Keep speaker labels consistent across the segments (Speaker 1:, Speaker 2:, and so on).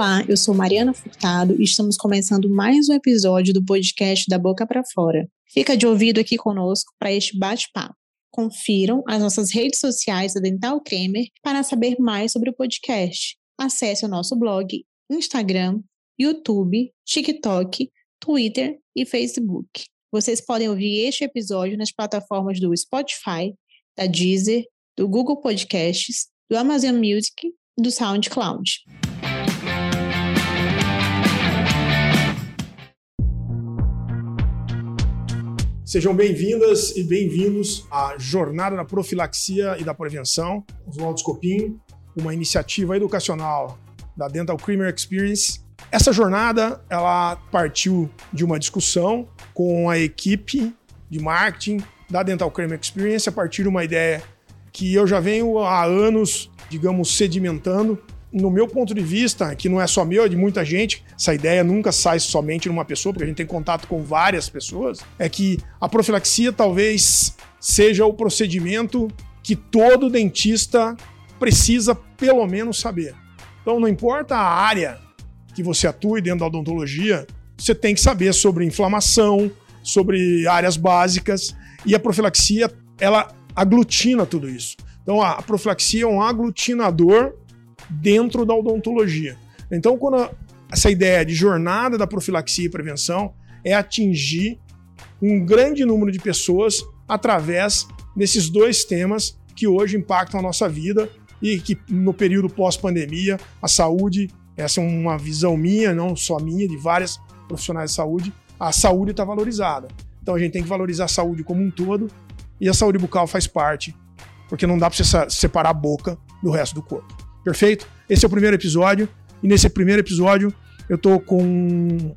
Speaker 1: Olá, eu sou Mariana Furtado e estamos começando mais um episódio do podcast da Boca para Fora. Fica de ouvido aqui conosco para este bate-papo. Confiram as nossas redes sociais da Dental Cremer para saber mais sobre o podcast. Acesse o nosso blog, Instagram, YouTube, TikTok, Twitter e Facebook. Vocês podem ouvir este episódio nas plataformas do Spotify, da Deezer, do Google Podcasts, do Amazon Music e do SoundCloud.
Speaker 2: Sejam bem-vindas e bem-vindos à Jornada da Profilaxia e da Prevenção, Oswaldo Scopim, uma iniciativa educacional da Dental Creamer Experience. Essa jornada ela partiu de uma discussão com a equipe de marketing da Dental Creamer Experience a partir de uma ideia que eu já venho há anos, digamos, sedimentando no meu ponto de vista, que não é só meu, é de muita gente, essa ideia nunca sai somente numa pessoa, porque a gente tem contato com várias pessoas, é que a profilaxia talvez seja o procedimento que todo dentista precisa pelo menos saber. Então, não importa a área que você atue dentro da odontologia, você tem que saber sobre inflamação, sobre áreas básicas, e a profilaxia, ela aglutina tudo isso. Então, a profilaxia é um aglutinador dentro da odontologia. Então, quando a, essa ideia de jornada da profilaxia e prevenção é atingir um grande número de pessoas através desses dois temas que hoje impactam a nossa vida e que no período pós-pandemia a saúde, essa é uma visão minha, não só minha, de várias profissionais de saúde, a saúde está valorizada. Então a gente tem que valorizar a saúde como um todo e a saúde bucal faz parte, porque não dá para você separar a boca do resto do corpo. Perfeito? Esse é o primeiro episódio. E nesse primeiro episódio eu tô com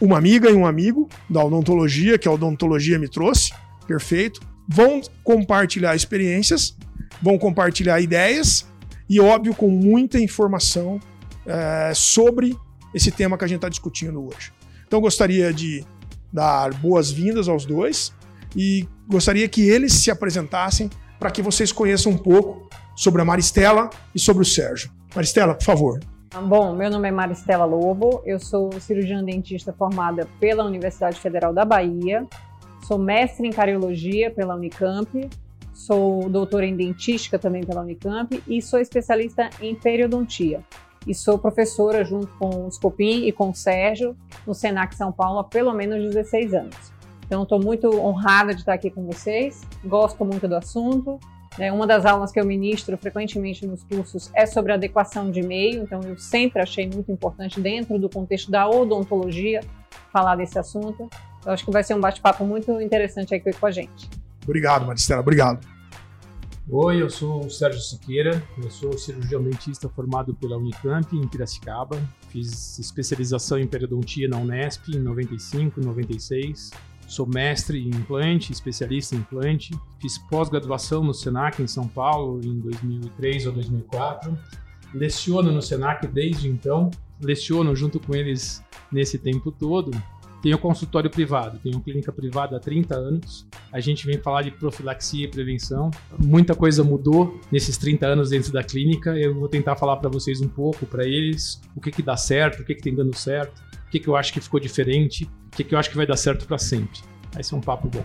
Speaker 2: uma amiga e um amigo da odontologia, que a odontologia me trouxe. Perfeito. Vão compartilhar experiências, vão compartilhar ideias e, óbvio, com muita informação é, sobre esse tema que a gente está discutindo hoje. Então, gostaria de dar boas-vindas aos dois e gostaria que eles se apresentassem para que vocês conheçam um pouco sobre a Maristela e sobre o Sérgio. Maristela, por favor.
Speaker 3: Bom, meu nome é Maristela Lobo, eu sou cirurgiã dentista formada pela Universidade Federal da Bahia, sou mestre em cariologia pela Unicamp, sou doutora em dentística também pela Unicamp e sou especialista em periodontia. E sou professora junto com o Scopim e com o Sérgio no Senac São Paulo há pelo menos 16 anos. Então, estou muito honrada de estar aqui com vocês, gosto muito do assunto uma das aulas que eu ministro frequentemente nos cursos é sobre adequação de meio, então eu sempre achei muito importante, dentro do contexto da odontologia, falar desse assunto. Eu acho que vai ser um bate-papo muito interessante aqui com a gente.
Speaker 2: Obrigado, Maristela, obrigado.
Speaker 4: Oi, eu sou o Sérgio Siqueira, eu sou cirurgião dentista formado pela Unicamp em Piracicaba. Fiz especialização em periodontia na Unesp em 95, 96 Sou mestre em implante, especialista em implante. Fiz pós-graduação no Senac em São Paulo em 2003 ou 2004. Leciono no Senac desde então. Leciono junto com eles nesse tempo todo. Tenho consultório privado, tenho clínica privada há 30 anos. A gente vem falar de profilaxia e prevenção. Muita coisa mudou nesses 30 anos dentro da clínica. Eu vou tentar falar para vocês um pouco, para eles, o que, que dá certo, o que, que tem dando certo, que, que eu acho que ficou diferente o que, que eu acho que vai dar certo para sempre. Vai ser um papo bom.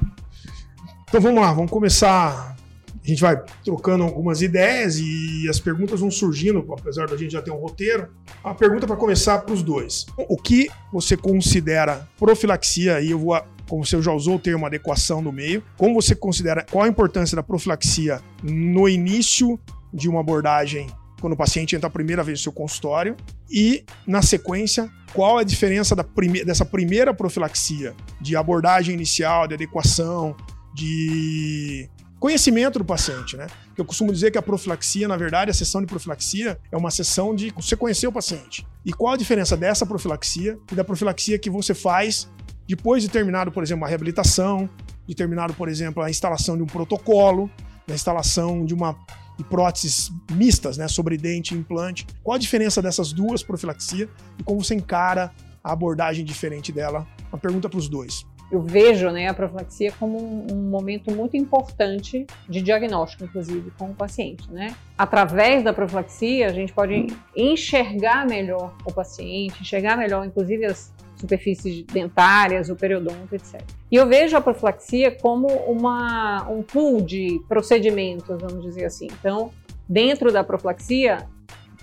Speaker 2: Então vamos lá, vamos começar. A gente vai trocando algumas ideias e as perguntas vão surgindo, apesar da gente já ter um roteiro. A pergunta para começar para os dois: O que você considera profilaxia? E eu vou como você já usou o termo adequação do meio, como você considera qual a importância da profilaxia no início de uma abordagem quando o paciente entra a primeira vez no seu consultório e, na sequência, qual é a diferença prime dessa primeira profilaxia de abordagem inicial, de adequação, de conhecimento do paciente, né? Eu costumo dizer que a profilaxia, na verdade, a sessão de profilaxia é uma sessão de você conhecer o paciente. E qual a diferença dessa profilaxia e da profilaxia que você faz depois de terminado, por exemplo, uma reabilitação, de terminado, por exemplo, a instalação de um protocolo, a instalação de uma e próteses mistas, né, sobre dente e implante. Qual a diferença dessas duas profilaxias e como você encara a abordagem diferente dela? Uma pergunta para os dois.
Speaker 3: eu vejo né, a profilaxia como um, um, momento muito importante de diagnóstico, inclusive, com o paciente. Né? Através da profilaxia, a gente pode enxergar melhor o paciente, enxergar melhor, inclusive, as superfícies dentárias, o periodonto, etc. E eu vejo a profilaxia como uma, um pool de procedimentos, vamos dizer assim. Então, dentro da profilaxia,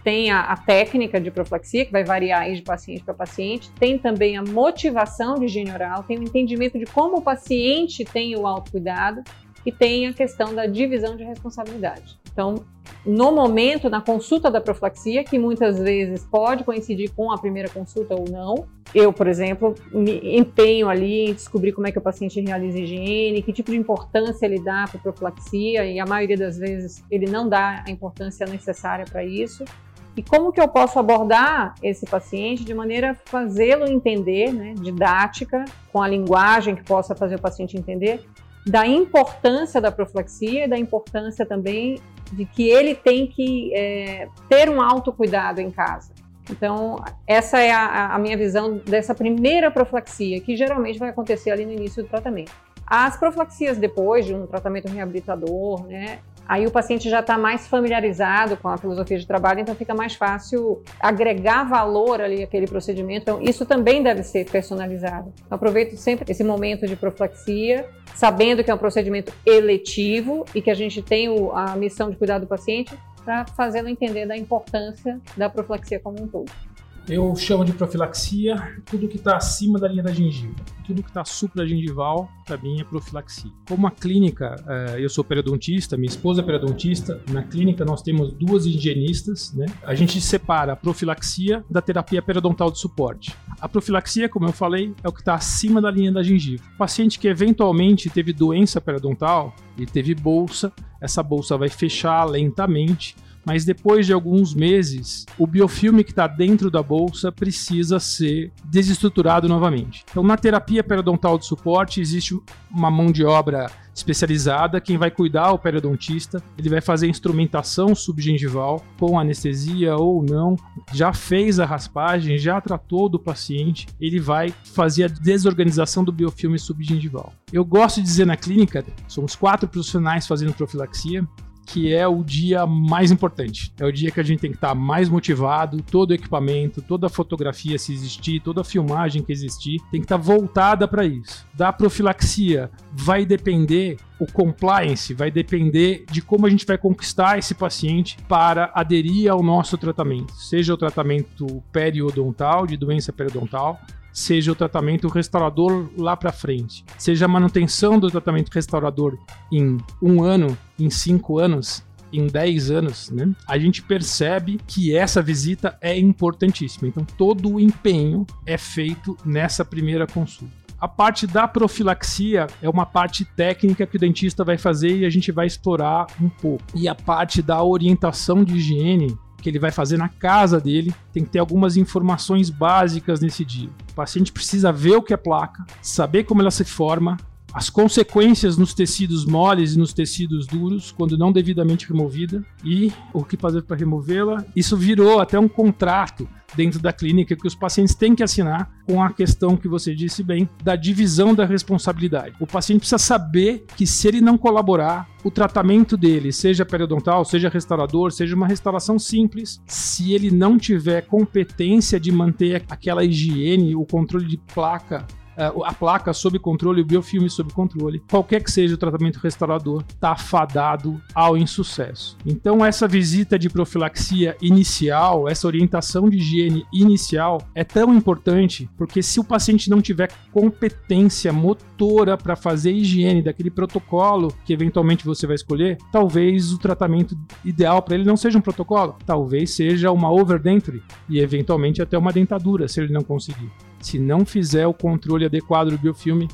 Speaker 3: tem a, a, técnica de profilaxia, que vai variar de paciente para paciente, tem também a motivação de higiene oral, tem o entendimento de como o paciente tem o autocuidado e tem a questão da divisão de responsabilidade. Então, no momento, na consulta da profilaxia, que muitas vezes pode coincidir com a primeira consulta ou não, eu, por exemplo, me empenho ali em descobrir como é que o paciente realiza higiene, que tipo de importância ele dá para a profilaxia, e a maioria das vezes ele não dá a importância necessária para isso e como que eu posso abordar esse paciente de maneira a fazê-lo entender, né, didática, com a linguagem que possa fazer o paciente entender, da importância da profilaxia e da importância também de que ele tem que é, ter um autocuidado em casa. Então, essa é a, a minha visão dessa primeira profilaxia, que geralmente vai acontecer ali no início do tratamento. As profilaxias depois de um tratamento reabilitador, né, Aí o paciente já está mais familiarizado com a filosofia de trabalho, então fica mais fácil agregar valor ali àquele procedimento. Então, isso também deve ser personalizado. Então, aproveito sempre esse momento de profilaxia, sabendo que é um procedimento eletivo e que a gente tem a missão de cuidar do paciente, para fazê-lo entender da importância da profilaxia como um todo.
Speaker 4: Eu chamo de profilaxia tudo que está acima da linha da gengiva. Tudo que está supragengival, para mim, é profilaxia. Como a clínica, eh, eu sou periodontista, minha esposa é periodontista, na clínica nós temos duas higienistas, né? A gente separa a profilaxia da terapia periodontal de suporte. A profilaxia, como eu falei, é o que está acima da linha da gengiva. O paciente que eventualmente teve doença periodontal e teve bolsa, essa bolsa vai fechar lentamente mas depois de alguns meses, o biofilme que está dentro da bolsa precisa ser desestruturado novamente. Então, na terapia periodontal de suporte, existe uma mão de obra especializada, quem vai cuidar o periodontista, ele vai fazer instrumentação subgengival com anestesia ou não, já fez a raspagem, já tratou do paciente, ele vai fazer a desorganização do biofilme subgengival. Eu gosto de dizer na clínica, somos quatro profissionais fazendo profilaxia, que é o dia mais importante. É o dia que a gente tem que estar mais motivado, todo o equipamento, toda a fotografia se existir, toda a filmagem que existir, tem que estar voltada para isso. Da profilaxia vai depender o compliance vai depender de como a gente vai conquistar esse paciente para aderir ao nosso tratamento, seja o tratamento periodontal, de doença periodontal, seja o tratamento restaurador lá para frente, seja a manutenção do tratamento restaurador em um ano, em cinco anos, em 10 anos, né, a gente percebe que essa visita é importantíssima. Então, todo o empenho é feito nessa primeira consulta. A parte da profilaxia é uma parte técnica que o dentista vai fazer e a gente vai explorar um pouco. E a parte da orientação de higiene que ele vai fazer na casa dele, tem que ter algumas informações básicas nesse dia. O paciente precisa ver o que é placa, saber como ela se forma, as consequências nos tecidos moles e nos tecidos duros, quando não devidamente removida, e o que fazer para removê-la. Isso virou até um contrato dentro da clínica que os pacientes têm que assinar com a questão que você disse bem da divisão da responsabilidade. O paciente precisa saber que se ele não colaborar, o tratamento dele, seja periodontal, seja restaurador, seja uma restauração simples, se ele não tiver competência de manter aquela higiene, o controle de placa a placa sob controle, o biofilme sob controle, qualquer que seja o tratamento restaurador, está fadado ao insucesso. Então, essa visita de profilaxia inicial, essa orientação de higiene inicial é tão importante porque se o paciente não tiver competência motora para fazer higiene daquele protocolo que eventualmente você vai escolher, talvez o tratamento ideal para ele não seja um protocolo, talvez seja uma overdenture e eventualmente até uma dentadura, se ele não conseguir se não fizer o controle adequado do biofilme,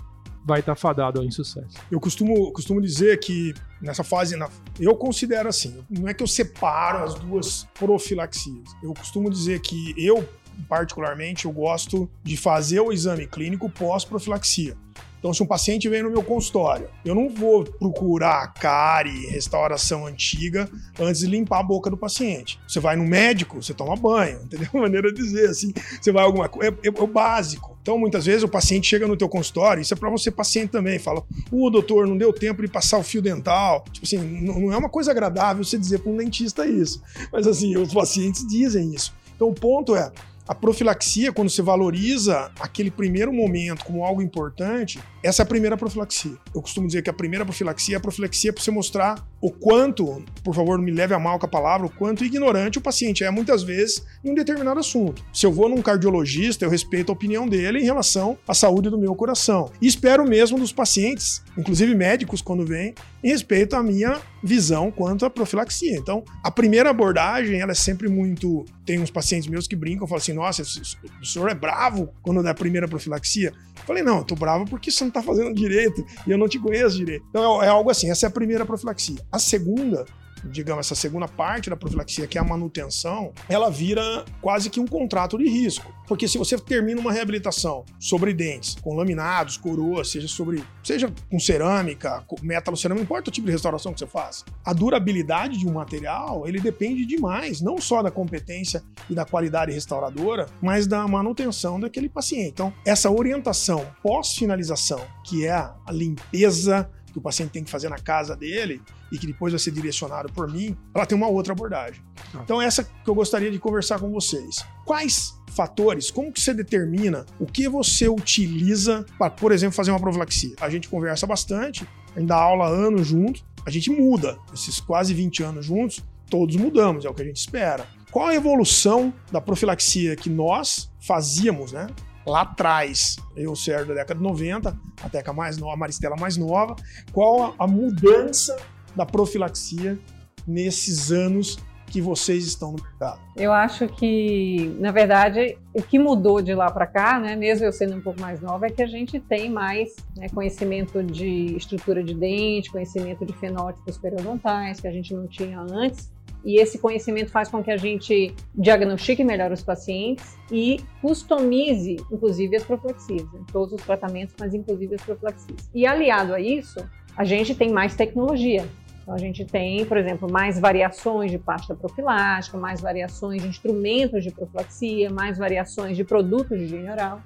Speaker 4: vai estar tá fadado ao insucesso.
Speaker 2: Eu costumo, costumo dizer que nessa fase, na, eu considero assim, não é que eu separo as duas profilaxias. Eu costumo dizer que eu, particularmente, eu gosto de fazer o exame clínico pós-profilaxia. Então, se um paciente vem no meu consultório, eu não vou procurar cárie, restauração antiga antes de limpar a boca do paciente. Você vai no médico, você toma banho, entendeu? Maneira de dizer assim. Você vai alguma coisa. É, é, é, o básico. Então, muitas vezes o paciente chega no teu consultório, isso é para você paciente também, fala: "O doutor, não deu tempo de passar o fio dental". Tipo assim, não é uma coisa agradável você dizer para um dentista isso. Mas assim, os pacientes dizem isso. Então, o ponto é, a profilaxia, quando você valoriza aquele primeiro momento como algo importante, essa é a primeira profilaxia. Eu costumo dizer que a primeira profilaxia é a profilaxia para você mostrar o quanto, por favor, me leve a mal com a palavra, o quanto ignorante o paciente é muitas vezes em um determinado assunto. Se eu vou num cardiologista, eu respeito a opinião dele em relação à saúde do meu coração. E espero mesmo dos pacientes, inclusive médicos quando vêm, em respeito à minha visão quanto à profilaxia. Então, a primeira abordagem, ela é sempre muito... Tem uns pacientes meus que brincam, falam assim, nossa, o senhor é bravo quando dá a primeira profilaxia? Falei, não, eu tô bravo porque você não tá fazendo direito e eu não te conheço direito. Então é, é algo assim, essa é a primeira profilaxia. A segunda digamos, essa segunda parte da profilaxia, que é a manutenção, ela vira quase que um contrato de risco. Porque se você termina uma reabilitação sobre dentes, com laminados, coroas, seja sobre, seja com cerâmica, com metalo cerâmica, não importa o tipo de restauração que você faz, a durabilidade de um material, ele depende demais, não só da competência e da qualidade restauradora, mas da manutenção daquele paciente. Então, essa orientação pós-finalização, que é a limpeza que o paciente tem que fazer na casa dele e que depois vai ser direcionado por mim, ela tem uma outra abordagem. Ah. Então essa que eu gostaria de conversar com vocês. Quais fatores, como que você determina o que você utiliza para, por exemplo, fazer uma profilaxia? A gente conversa bastante, a gente dá aula anos juntos, a gente muda. Esses quase 20 anos juntos, todos mudamos, é o que a gente espera. Qual a evolução da profilaxia que nós fazíamos, né? Lá atrás, eu, Sérgio, da década de 90, a Teca mais nova, a Maristela mais nova, qual a mudança da profilaxia nesses anos que vocês estão no mercado?
Speaker 3: Eu acho que, na verdade, o que mudou de lá para cá, né, mesmo eu sendo um pouco mais nova, é que a gente tem mais né, conhecimento de estrutura de dente, conhecimento de fenótipos periodontais, que a gente não tinha antes. E esse conhecimento faz com que a gente diagnostique melhor os pacientes e customize, inclusive, as profilaxias, né? todos os tratamentos, mas inclusive as profilaxias. E aliado a isso, a gente tem mais tecnologia. Então, a gente tem, por exemplo, mais variações de pasta profilática, mais variações de instrumentos de profilaxia, mais variações de produtos de higiene oral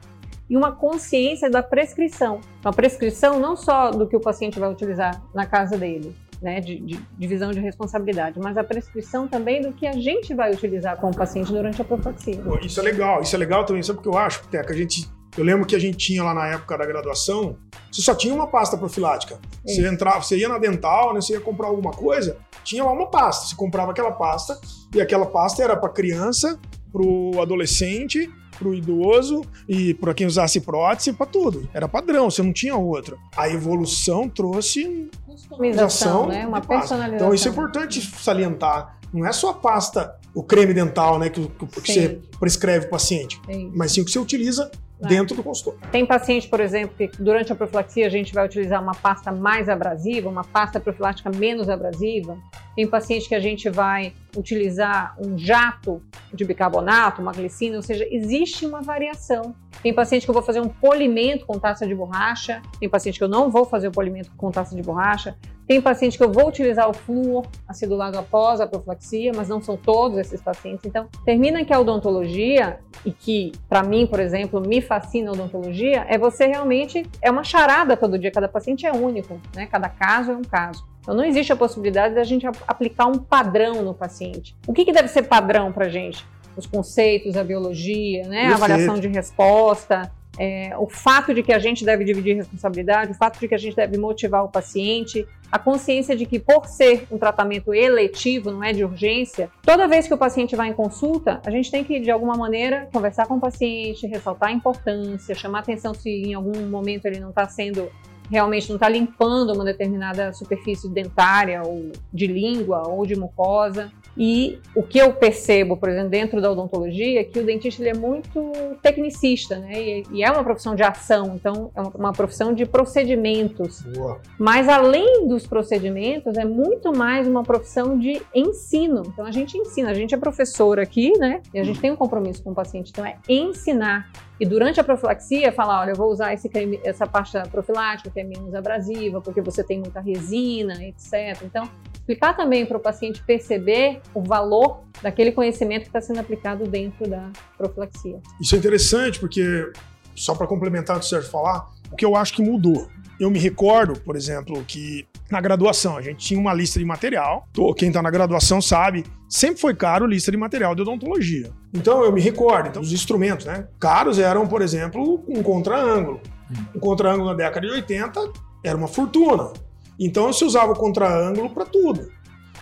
Speaker 3: e uma consciência da prescrição. Uma prescrição não só do que o paciente vai utilizar na casa dele, né, de, de divisão de responsabilidade, mas a prescrição também do que a gente vai utilizar com o paciente durante a profilaxia.
Speaker 2: Isso é legal, isso é legal também, sabe o que eu acho, Teca? A gente, eu lembro que a gente tinha lá na época da graduação, você só tinha uma pasta profilática. Você entrava, você ia na dental, né, você ia comprar alguma coisa, tinha lá uma pasta. Você comprava aquela pasta e aquela pasta era para criança, para o adolescente para o idoso e para quem usasse prótese, para tudo. Era padrão, você não tinha outra. A evolução trouxe
Speaker 3: customização, né? Uma personalização.
Speaker 2: Então isso é importante salientar. Não é só a pasta, o creme dental, né, que, que você prescreve para o paciente, sim. mas sim o que você utiliza é. dentro do consultório.
Speaker 3: Tem paciente, por exemplo, que durante a profilaxia a gente vai utilizar uma pasta mais abrasiva, uma pasta profilática menos abrasiva. Tem paciente que a gente vai utilizar um jato de bicarbonato, uma glicina, ou seja, existe uma variação. Tem paciente que eu vou fazer um polimento com taça de borracha, tem paciente que eu não vou fazer o polimento com taça de borracha, tem paciente que eu vou utilizar o flúor acidulado após a profilaxia, mas não são todos esses pacientes. Então, termina que a odontologia, e que para mim, por exemplo, me fascina a odontologia, é você realmente, é uma charada todo dia, cada paciente é único, né? Cada caso é um caso. Então, não existe a possibilidade da gente aplicar um padrão no paciente. O que, que deve ser padrão para gente? Os conceitos, a biologia, né? a avaliação de resposta, é, o fato de que a gente deve dividir responsabilidade, o fato de que a gente deve motivar o paciente, a consciência de que, por ser um tratamento eletivo, não é de urgência, toda vez que o paciente vai em consulta, a gente tem que, de alguma maneira, conversar com o paciente, ressaltar a importância, chamar atenção se em algum momento ele não está sendo realmente não está limpando uma determinada superfície dentária ou de língua ou de mucosa. E o que eu percebo, por exemplo, dentro da odontologia, é que o dentista ele é muito tecnicista, né? E, e é uma profissão de ação, então é uma, uma profissão de procedimentos.
Speaker 2: Boa.
Speaker 3: Mas além dos procedimentos, é muito mais uma profissão de ensino. Então a gente ensina, a gente é professor aqui, né? E a gente tem um compromisso com o paciente, então é ensinar. E durante a profilaxia, falar, olha, eu vou usar esse creme, essa pasta profilática que é menos abrasiva, porque você tem muita resina, etc. Então, explicar também para o paciente perceber o valor daquele conhecimento que está sendo aplicado dentro da profilaxia.
Speaker 2: Isso é interessante porque, só para complementar o que o Sérgio falar, o que eu acho que mudou. Eu me recordo, por exemplo, que na graduação a gente tinha uma lista de material. Quem está na graduação sabe, sempre foi caro lista de material de odontologia. Então eu me recordo, então, os instrumentos, né? Caros eram, por exemplo, um contra-ângulo. Um contra-ângulo na década de 80 era uma fortuna. Então se usava o contra-ângulo para tudo.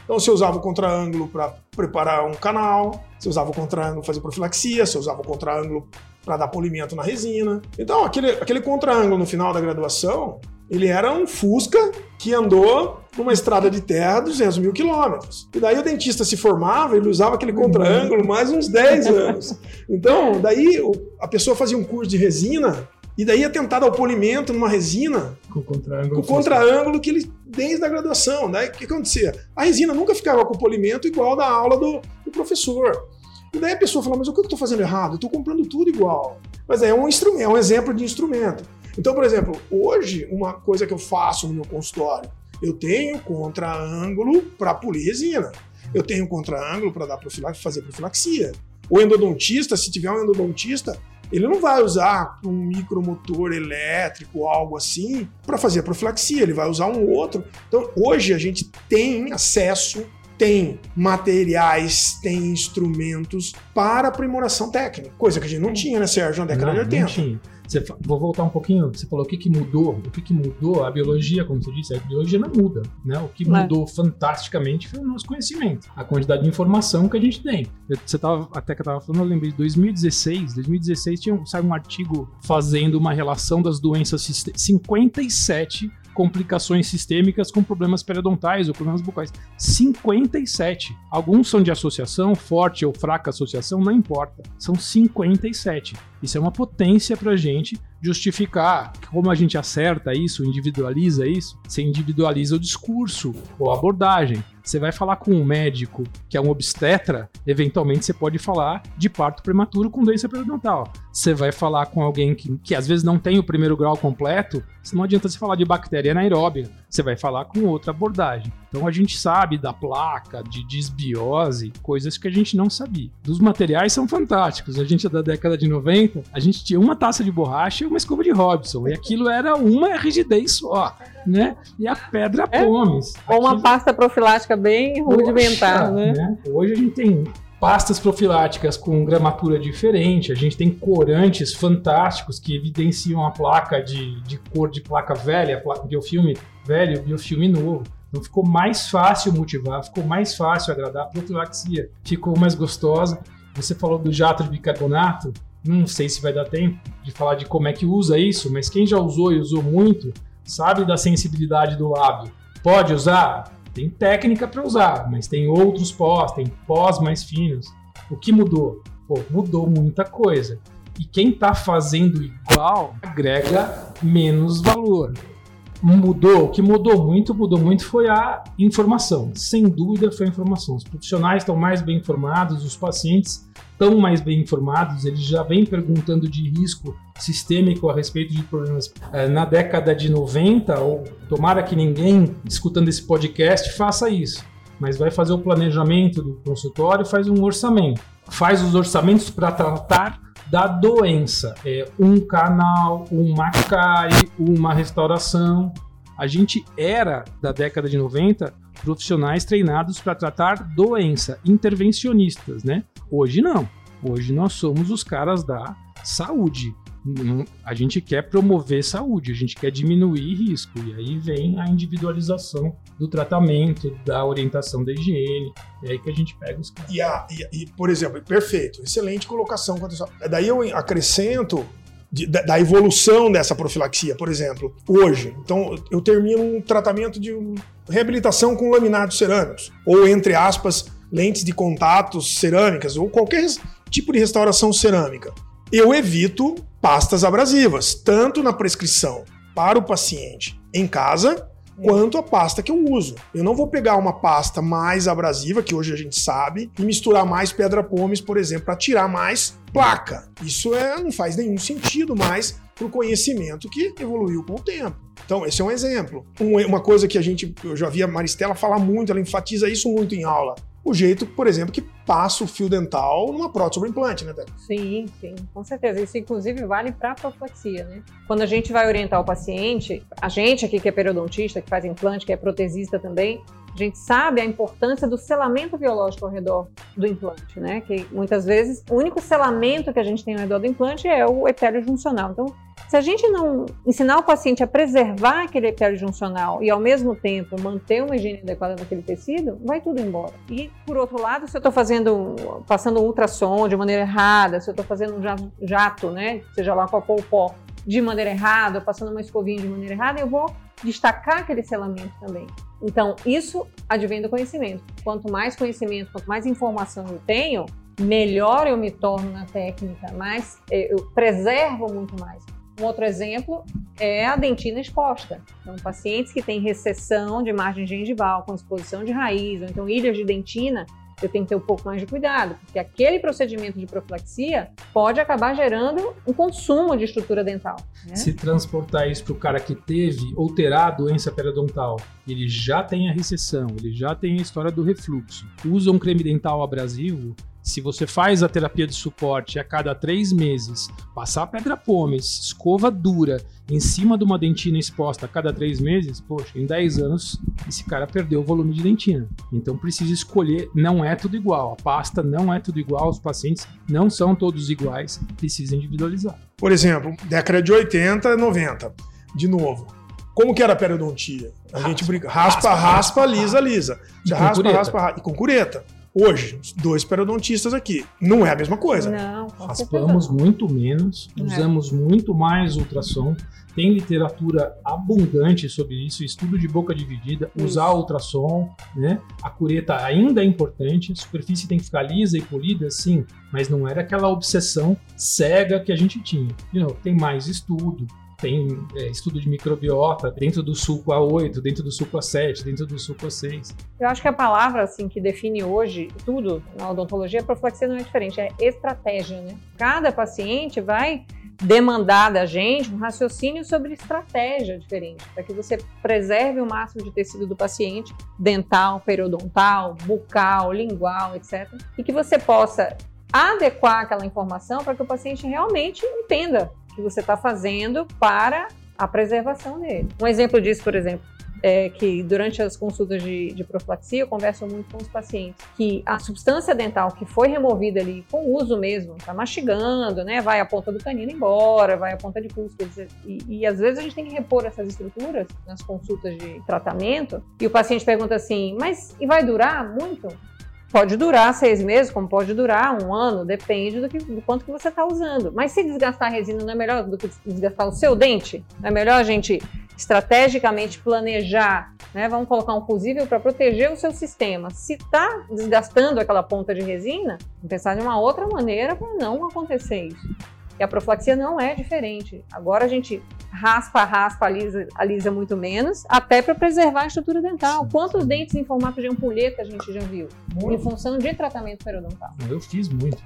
Speaker 2: Então você usava o contra-ângulo para preparar um canal, você usava o contra-ângulo para fazer profilaxia, você usava o contra-ângulo para dar polimento na resina. Então aquele, aquele contra-ângulo no final da graduação, ele era um Fusca que andou numa estrada de terra 200 mil quilômetros. E daí o dentista se formava, ele usava aquele contra-ângulo mais uns 10 anos. Então, daí a pessoa fazia um curso de resina e daí ia tentar dar o polimento numa resina
Speaker 4: Com o contra-ângulo.
Speaker 2: com o contra-ângulo que ele desde a graduação. Daí o que acontecia? A resina nunca ficava com o polimento igual da aula do, do professor. E daí a pessoa fala, mas o que eu estou fazendo errado? Eu estou comprando tudo igual. Mas é um instrumento, é um exemplo de instrumento. Então, por exemplo, hoje, uma coisa que eu faço no meu consultório, eu tenho contra-ângulo para polir resina. Eu tenho contra-ângulo para dar profilaxia, fazer profilaxia. O endodontista, se tiver um endodontista, ele não vai usar um micromotor elétrico, algo assim, para fazer a profilaxia, ele vai usar um outro. Então, hoje a gente tem acesso, tem materiais, tem instrumentos para aprimoração técnica, coisa que a gente não tinha, né, Sérgio, na década
Speaker 4: Não,
Speaker 2: de
Speaker 4: não
Speaker 2: 80.
Speaker 4: tinha. Você vou voltar um pouquinho. Você falou o que, que mudou. O que, que mudou? A biologia, como você disse, a biologia não muda. Né? O que mudou fantasticamente foi o nosso conhecimento, a quantidade de informação que a gente tem. Eu- Você tava, até que eu estava falando, eu lembrei de 2016. 2016 tinha um, saiu um artigo fazendo uma relação das doenças siste- 57 complicações sistêmicas com problemas periodontais ou problemas bucais. 57. Alguns são de associação, forte ou fraca associação, não importa. São 57. Isso é uma potência pra gente justificar como a gente acerta isso, individualiza isso. Você individualiza o discurso ou a abordagem. Você vai falar com um médico que é um obstetra, eventualmente você pode falar de parto prematuro com doença periodontal. Você vai falar com alguém que, que às vezes não tem o primeiro grau completo, não adianta você falar de bactéria anaeróbia, você vai falar com outra abordagem. Então a gente sabe da placa, de disbiose, coisas que a gente não sabia. Dos materiais são fantásticos. A gente é da década de 90, a gente tinha uma taça de borracha e uma escova de Robson, e aquilo era uma rigidez só, né? E a pedra
Speaker 3: É.
Speaker 4: pomes.
Speaker 3: Ou uma
Speaker 4: Aquilo-
Speaker 3: pasta profilática bem rudimentar,
Speaker 4: Poxa,
Speaker 3: né?
Speaker 4: Hoje a gente tem pastas profiláticas com gramatura diferente, a gente tem corantes fantásticos que evidenciam a placa de, de cor de placa velha, placa biofilme velho, biofilme novo. Então ficou mais fácil motivar, ficou mais fácil agradar, a profilaxia ficou mais gostosa. Você falou do jato de bicarbonato, não sei se vai dar tempo de falar de como é que usa isso, mas quem já usou e usou muito sabe da sensibilidade do lábio. Pode usar? Tem técnica para usar, mas tem outros pós, tem pós mais finos. O que mudou? Pô, mudou muita coisa. E quem está fazendo igual agrega menos valor. Mudou, o que mudou muito, mudou muito foi a informação. Sem dúvida foi a informação. Os profissionais estão mais bem informados, os pacientes estão mais bem informados, eles já vêm perguntando de risco sistêmico a respeito de problemas eh, na década de 90, ou tomara que ninguém escutando esse podcast faça isso, mas vai fazer o planejamento do consultório, faz um orçamento, faz os orçamentos para tratar da doença, é um canal, uma cárie, uma restauração. A gente era da década de 90 profissionais treinados para tratar doença, intervencionistas, né? Hoje não. Hoje nós somos os caras da saúde. A gente quer promover saúde, a gente quer diminuir risco. E aí vem a individualização do tratamento, da orientação da higiene. É aí que a gente pega os caras.
Speaker 2: E, a- e- e, por exemplo, perfeito, excelente colocação. isso. Daí eu acrescento de- da, da evolução dessa profilaxia, por exemplo, hoje. Então, eu termino um tratamento de reabilitação com laminados cerâmicos, ou entre aspas, lentes de contatos cerâmicas ou qualquer tipo de restauração cerâmica, eu evito pastas abrasivas, tanto na prescrição para o paciente em casa, quanto a pasta que eu uso. Eu não vou pegar uma pasta mais abrasiva, que hoje a gente sabe, e misturar mais pedra pomes, por exemplo, para tirar mais placa. Isso é, não faz nenhum sentido mais para o conhecimento que evoluiu com o tempo. Então, esse é um exemplo. Um, uma coisa que a gente, eu já vi a Maristela falar muito, ela enfatiza isso muito em aula o jeito, por exemplo, que passa o fio dental numa prótese sobre implante, né, Tete?
Speaker 3: Sim, sim, com certeza. Isso, inclusive, vale para a profilaxia, né? Quando a gente vai orientar o paciente, a gente aqui que é periodontista, que faz implante, que é protesista também, a gente sabe a importância do selamento biológico ao redor do implante, né? Que muitas vezes o único selamento que a gente tem ao redor do implante é o epélio juncional. Então, se a gente não ensinar o paciente a preservar aquele epélio juncional e ao mesmo tempo manter uma higiene adequada naquele tecido, vai tudo embora. E por outro lado, se eu estou fazendo, passando ultrassom de maneira errada, se eu estou fazendo um jato, né, seja lá qual for o pó, de maneira errada, passando uma escovinha de maneira errada, eu vou destacar aquele selamento também. Então, isso advém do conhecimento. Quanto mais conhecimento, quanto mais informação eu tenho, melhor eu me torno na técnica, mais eu preservo muito mais. Um outro exemplo é a dentina exposta. Então, pacientes que têm recessão de margem gengival com exposição de raiz, ou então ilhas de dentina, eu tenho que ter um pouco mais de cuidado, porque aquele procedimento de profilaxia pode acabar gerando um consumo de estrutura dental.
Speaker 4: Né? Se transportar isso para o cara que teve ou terá doença periodontal, ele já tem a recessão, ele já tem a história do refluxo, usa um creme dental abrasivo, se você faz a terapia de suporte a cada três meses, passar pedra pomes, escova dura em cima de uma dentina exposta a cada três meses, poxa, em 10 anos esse cara perdeu o volume de dentina. Então precisa escolher, não é tudo igual, a pasta não é tudo igual, os pacientes não são todos iguais, precisa individualizar.
Speaker 2: Por exemplo, década de 80, 90, de novo. Como que era a periodontia? A raspa, gente brinca, raspa, raspa, raspa, lisa, lisa. Você raspa, raspa, raspa, e com cureta. Hoje, dois periodontistas aqui. Não é a mesma coisa.
Speaker 3: Não,
Speaker 4: Raspamos muito menos, é. usamos muito mais ultrassom. Tem literatura abundante sobre isso, estudo de boca dividida, isso. usar ultrassom, né? A cureta ainda é importante, a superfície tem que ficar lisa e polida, sim, mas não era aquela obsessão cega que a gente tinha. De novo, tem mais estudo, tem é, estudo de microbiota dentro do suco A8, dentro do suco A7, dentro do suco A6.
Speaker 3: Eu acho que a palavra assim que define hoje tudo na odontologia, profilaxia não é diferente, é estratégia, né? Cada paciente vai demandar da gente um raciocínio sobre estratégia diferente, para que você preserve o máximo de tecido do paciente, dental, periodontal, bucal, lingual, etc. E que você possa adequar aquela informação para que o paciente realmente entenda que você está fazendo para a preservação dele. Um exemplo disso, por exemplo, é que durante as consultas de, de profilaxia eu converso muito com os pacientes que a substância dental que foi removida ali com uso mesmo, está mastigando, né, vai a ponta do canino embora, vai a ponta de cúspide e, e às vezes a gente tem que repor essas estruturas nas consultas de tratamento e o paciente pergunta assim, mas e vai durar muito? Pode durar seis meses, como pode durar um ano, depende do, que, do quanto que você está usando. Mas se desgastar a resina não é melhor do que desgastar o seu dente? Não é melhor a gente estrategicamente planejar, né? Vamos colocar um fusível para proteger o seu sistema. Se está desgastando aquela ponta de resina, pensar de uma outra maneira para não acontecer isso. E a profilaxia não é diferente. Agora a gente raspa, raspa, alisa, alisa muito menos, até para preservar a estrutura dental. Quantos dentes em formato de ampulheta a gente já viu? Muito. Em função de tratamento periodontal.
Speaker 4: Eu fiz muito.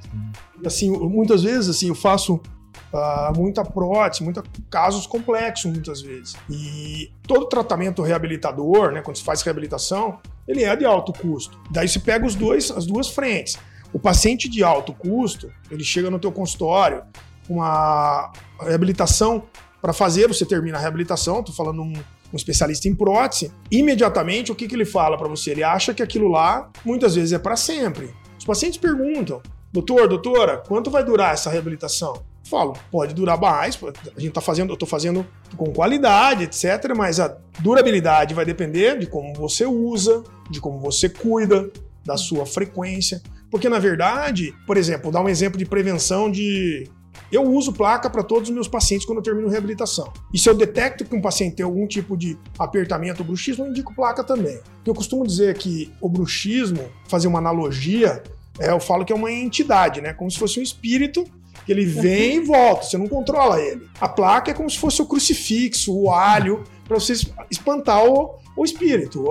Speaker 2: Assim, muitas vezes assim, eu faço uh, muita prótese, muitos casos complexos muitas vezes. E todo tratamento reabilitador, né, quando se faz reabilitação, ele é de alto custo. Daí se pega os dois, as duas frentes. O paciente de alto custo, ele chega no teu consultório, uma reabilitação para fazer, você termina a reabilitação, estou falando um, um especialista em prótese, imediatamente o que, que ele fala para você? Ele acha que aquilo lá muitas vezes é para sempre. Os pacientes perguntam, doutor, doutora, quanto vai durar essa reabilitação? Eu falo, pode durar mais, a gente tá fazendo, eu estou fazendo com qualidade, etc, mas a durabilidade vai depender de como você usa, de como você cuida, da sua frequência, porque na verdade, por exemplo, dar um exemplo de prevenção de Eu uso placa para todos os meus pacientes quando eu termino reabilitação. E se eu detecto que um paciente tem algum tipo de apertamento ou bruxismo, eu indico placa também. Eu costumo dizer que o bruxismo, fazer uma analogia, é, eu falo que é uma entidade, né? Como se fosse um espírito que ele vem e volta, você não controla ele. A placa é como se fosse o crucifixo, o alho, para você espantar o, o espírito.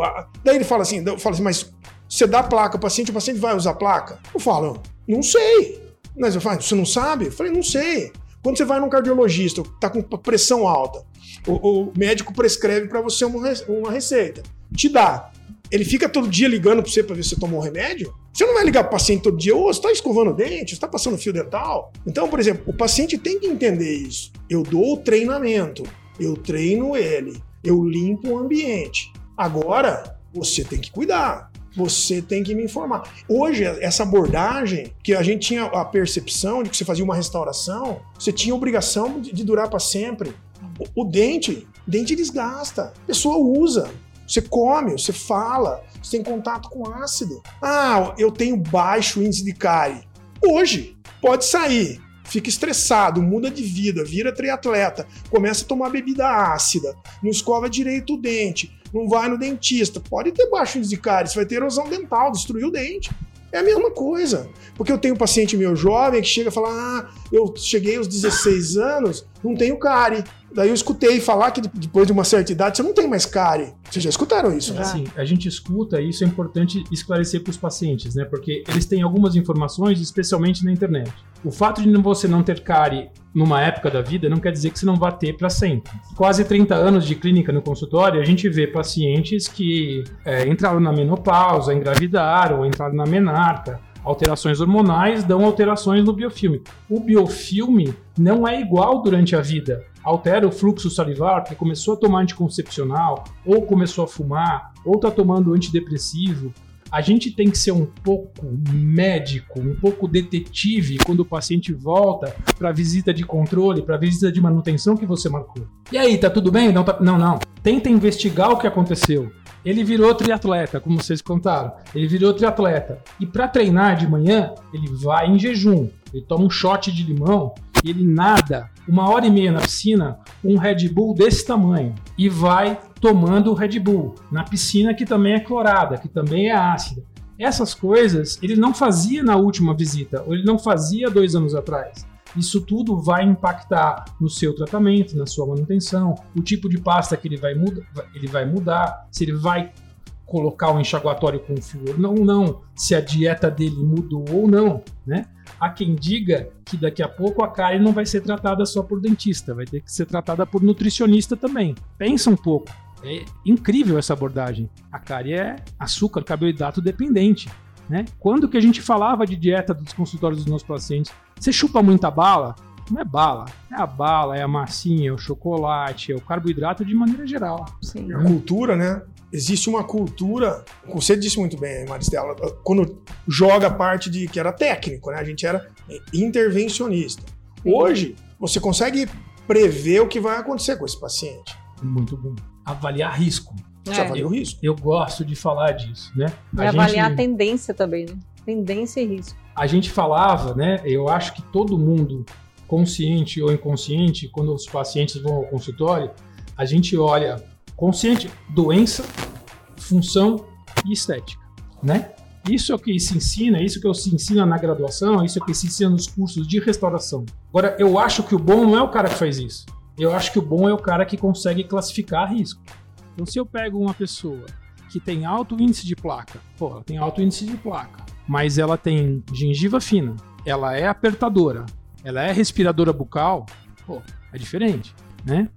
Speaker 2: Daí ele fala assim, eu assim, mas você dá placa para o paciente, o paciente vai usar placa? Eu falo, não sei. Mas eu falo, você não sabe? Eu falei, não sei. Quando você vai num cardiologista, tá com pressão alta, o, o médico prescreve para você uma, uma receita, te dá. Ele fica todo dia ligando para você para ver se você tomou um remédio? Você não vai ligar para o paciente todo dia, ô, você está escovando o dente, você está passando fio dental? Então, por exemplo, o paciente tem que entender isso. Eu dou o treinamento, eu treino ele, eu limpo o ambiente. Agora, você tem que cuidar você tem que me informar. Hoje, essa abordagem, que a gente tinha a percepção de que você fazia uma restauração, você tinha obrigação de, de durar para sempre. O, o dente, dente desgasta. A pessoa usa. Você come, você fala, você tem contato com ácido. Ah, eu tenho baixo índice de cárie. Hoje, pode sair fica estressado, muda de vida, vira triatleta, começa a tomar bebida ácida, não escova direito o dente, não vai no dentista. Pode ter baixo de cárie, você vai ter erosão dental, destruir o dente. É a mesma coisa. Porque eu tenho um paciente meu jovem que chega e fala: Ah, eu cheguei aos 16 anos, não tenho cárie. Daí eu escutei falar que depois de uma certa idade você não tem mais cárie. Vocês já escutaram isso, né?
Speaker 4: Sim, a gente escuta e isso é importante esclarecer para os pacientes, né? Porque eles têm algumas informações, especialmente na internet. O fato de você não ter cárie numa época da vida não quer dizer que você não vai ter para sempre. Quase 30 anos de clínica no consultório, a gente vê pacientes que é, entraram na menopausa, engravidaram, entraram na menarca, alterações hormonais dão alterações no biofilme. O biofilme não é igual durante a vida. Altera o fluxo salivar, porque começou a tomar anticoncepcional, ou começou a fumar, ou está tomando antidepressivo. A gente tem que ser um pouco médico, um pouco detetive quando o paciente volta para visita de controle, para visita de manutenção que você marcou. E aí, tá tudo bem? Não, tá... não, não. Tenta investigar o que aconteceu. Ele virou triatleta, como vocês contaram. Ele virou triatleta. E para treinar de manhã, ele vai em jejum. Ele toma um shot de limão ele nada uma hora e meia na piscina, um Red Bull desse tamanho. E vai tomando o Red Bull na piscina que também é clorada, que também é ácida. Essas coisas ele não fazia na última visita, ou ele não fazia dois anos atrás. Isso tudo vai impactar no seu tratamento, na sua manutenção, o tipo de pasta que ele vai, muda, ele vai mudar, se ele vai colocar o enxaguatório com flúor não, não, se a dieta dele mudou ou não, né? Há quem diga que daqui a pouco a cárie não vai ser tratada só por dentista, vai ter que ser tratada por nutricionista também. Pensa um pouco. É incrível essa abordagem. A cárie é açúcar, carboidrato dependente. Né? Quando que a gente falava de dieta dos consultórios dos nossos pacientes? Você chupa muita bala? Não é bala. É a bala, é a massinha, é o chocolate, é o carboidrato de maneira geral.
Speaker 2: Sim. A cultura, né? Existe uma cultura, você disse muito bem, Maristela, quando joga a parte de que era técnico, né? A gente era intervencionista. Hoje, você consegue prever o que vai acontecer com esse paciente.
Speaker 4: Muito bom. Avaliar risco.
Speaker 2: Você é. avalia o risco.
Speaker 4: Eu gosto de falar disso, né?
Speaker 3: E a avaliar gente... a tendência também, né? Tendência e risco
Speaker 4: a gente falava, né? Eu acho que todo mundo, consciente ou inconsciente, quando os pacientes vão ao consultório, a gente olha consciente, doença, função e estética, né? Isso é o que se ensina, isso que eu se ensina na graduação, isso é que se ensina nos cursos de restauração. Agora, eu acho que o bom não é o cara que faz isso. Eu acho que o bom é o cara que consegue classificar risco. Então, se eu pego uma pessoa que tem alto índice de placa, pô, tem alto índice de placa, mas ela tem gengiva fina, ela é apertadora, ela é respiradora bucal, pô, é diferente, né?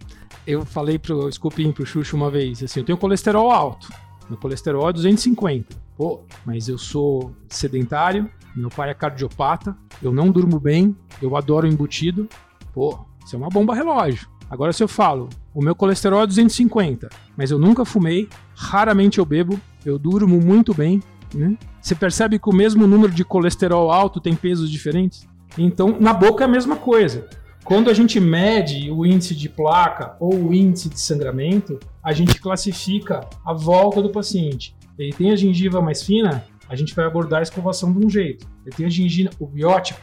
Speaker 4: Eu falei pro Scopinho, pro Xuxo uma vez, assim, eu tenho colesterol alto, meu colesterol é 250, pô, mas eu sou sedentário, meu pai é cardiopata, eu não durmo bem, eu adoro embutido, pô, isso é uma bomba relógio. Agora se eu falo, o meu colesterol é 250, mas eu nunca fumei, raramente eu bebo, eu durmo muito bem, né? Você percebe que o mesmo número de colesterol alto tem pesos diferentes? Então, na boca é a mesma coisa. Quando a gente mede o índice de placa ou o índice de sangramento, a gente classifica a volta do paciente. Ele tem a gengiva mais fina, a gente vai abordar a escovação de um jeito. Ele tem a gengiva, o biótipo,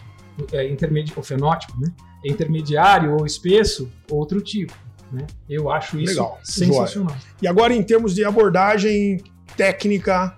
Speaker 4: é intermedi o fenótipo, né? É intermediário ou espesso, outro tipo. Né? Eu acho isso
Speaker 2: Legal.
Speaker 4: sensacional.
Speaker 2: Joia. E agora, em termos de abordagem técnica,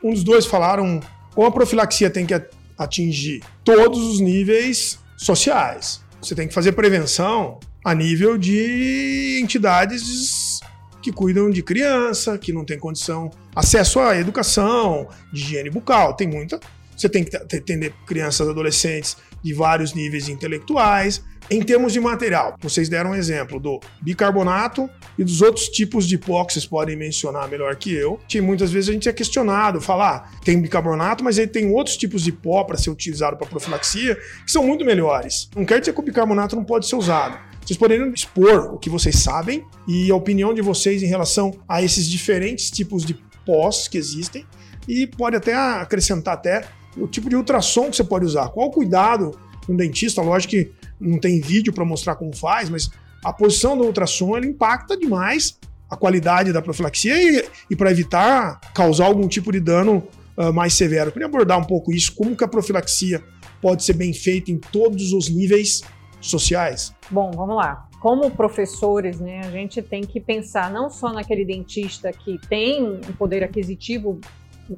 Speaker 2: um dos dois falaram como a profilaxia tem que atingir todos os níveis sociais. Você tem que fazer prevenção a nível de entidades que cuidam de criança, que não tem condição, acesso à educação, de higiene bucal, tem muita. Você tem que atender crianças adolescentes de vários níveis intelectuais. Em termos de material, vocês deram um exemplo do bicarbonato e dos outros tipos de pó que vocês podem mencionar melhor que eu. Que muitas vezes a gente é questionado, falar, ah, tem bicarbonato, mas ele tem outros tipos de pó para ser utilizado para profilaxia que são muito melhores. Não quer dizer que o bicarbonato não pode ser usado. Vocês poderiam expor o que vocês sabem e a opinião de vocês em relação a esses diferentes tipos de pós que existem e pode até acrescentar até o tipo de ultrassom que você pode usar. Qual o cuidado um dentista? Lógico que não tem vídeo para mostrar como faz, mas a posição do ultrassom ele impacta demais a qualidade da profilaxia e, e para evitar causar algum tipo de dano uh, mais severo. Eu queria abordar um pouco isso, como que a profilaxia pode ser bem feita em todos os níveis sociais.
Speaker 3: Bom, vamos lá. Como professores, né, a gente tem que pensar não só naquele dentista que tem um poder aquisitivo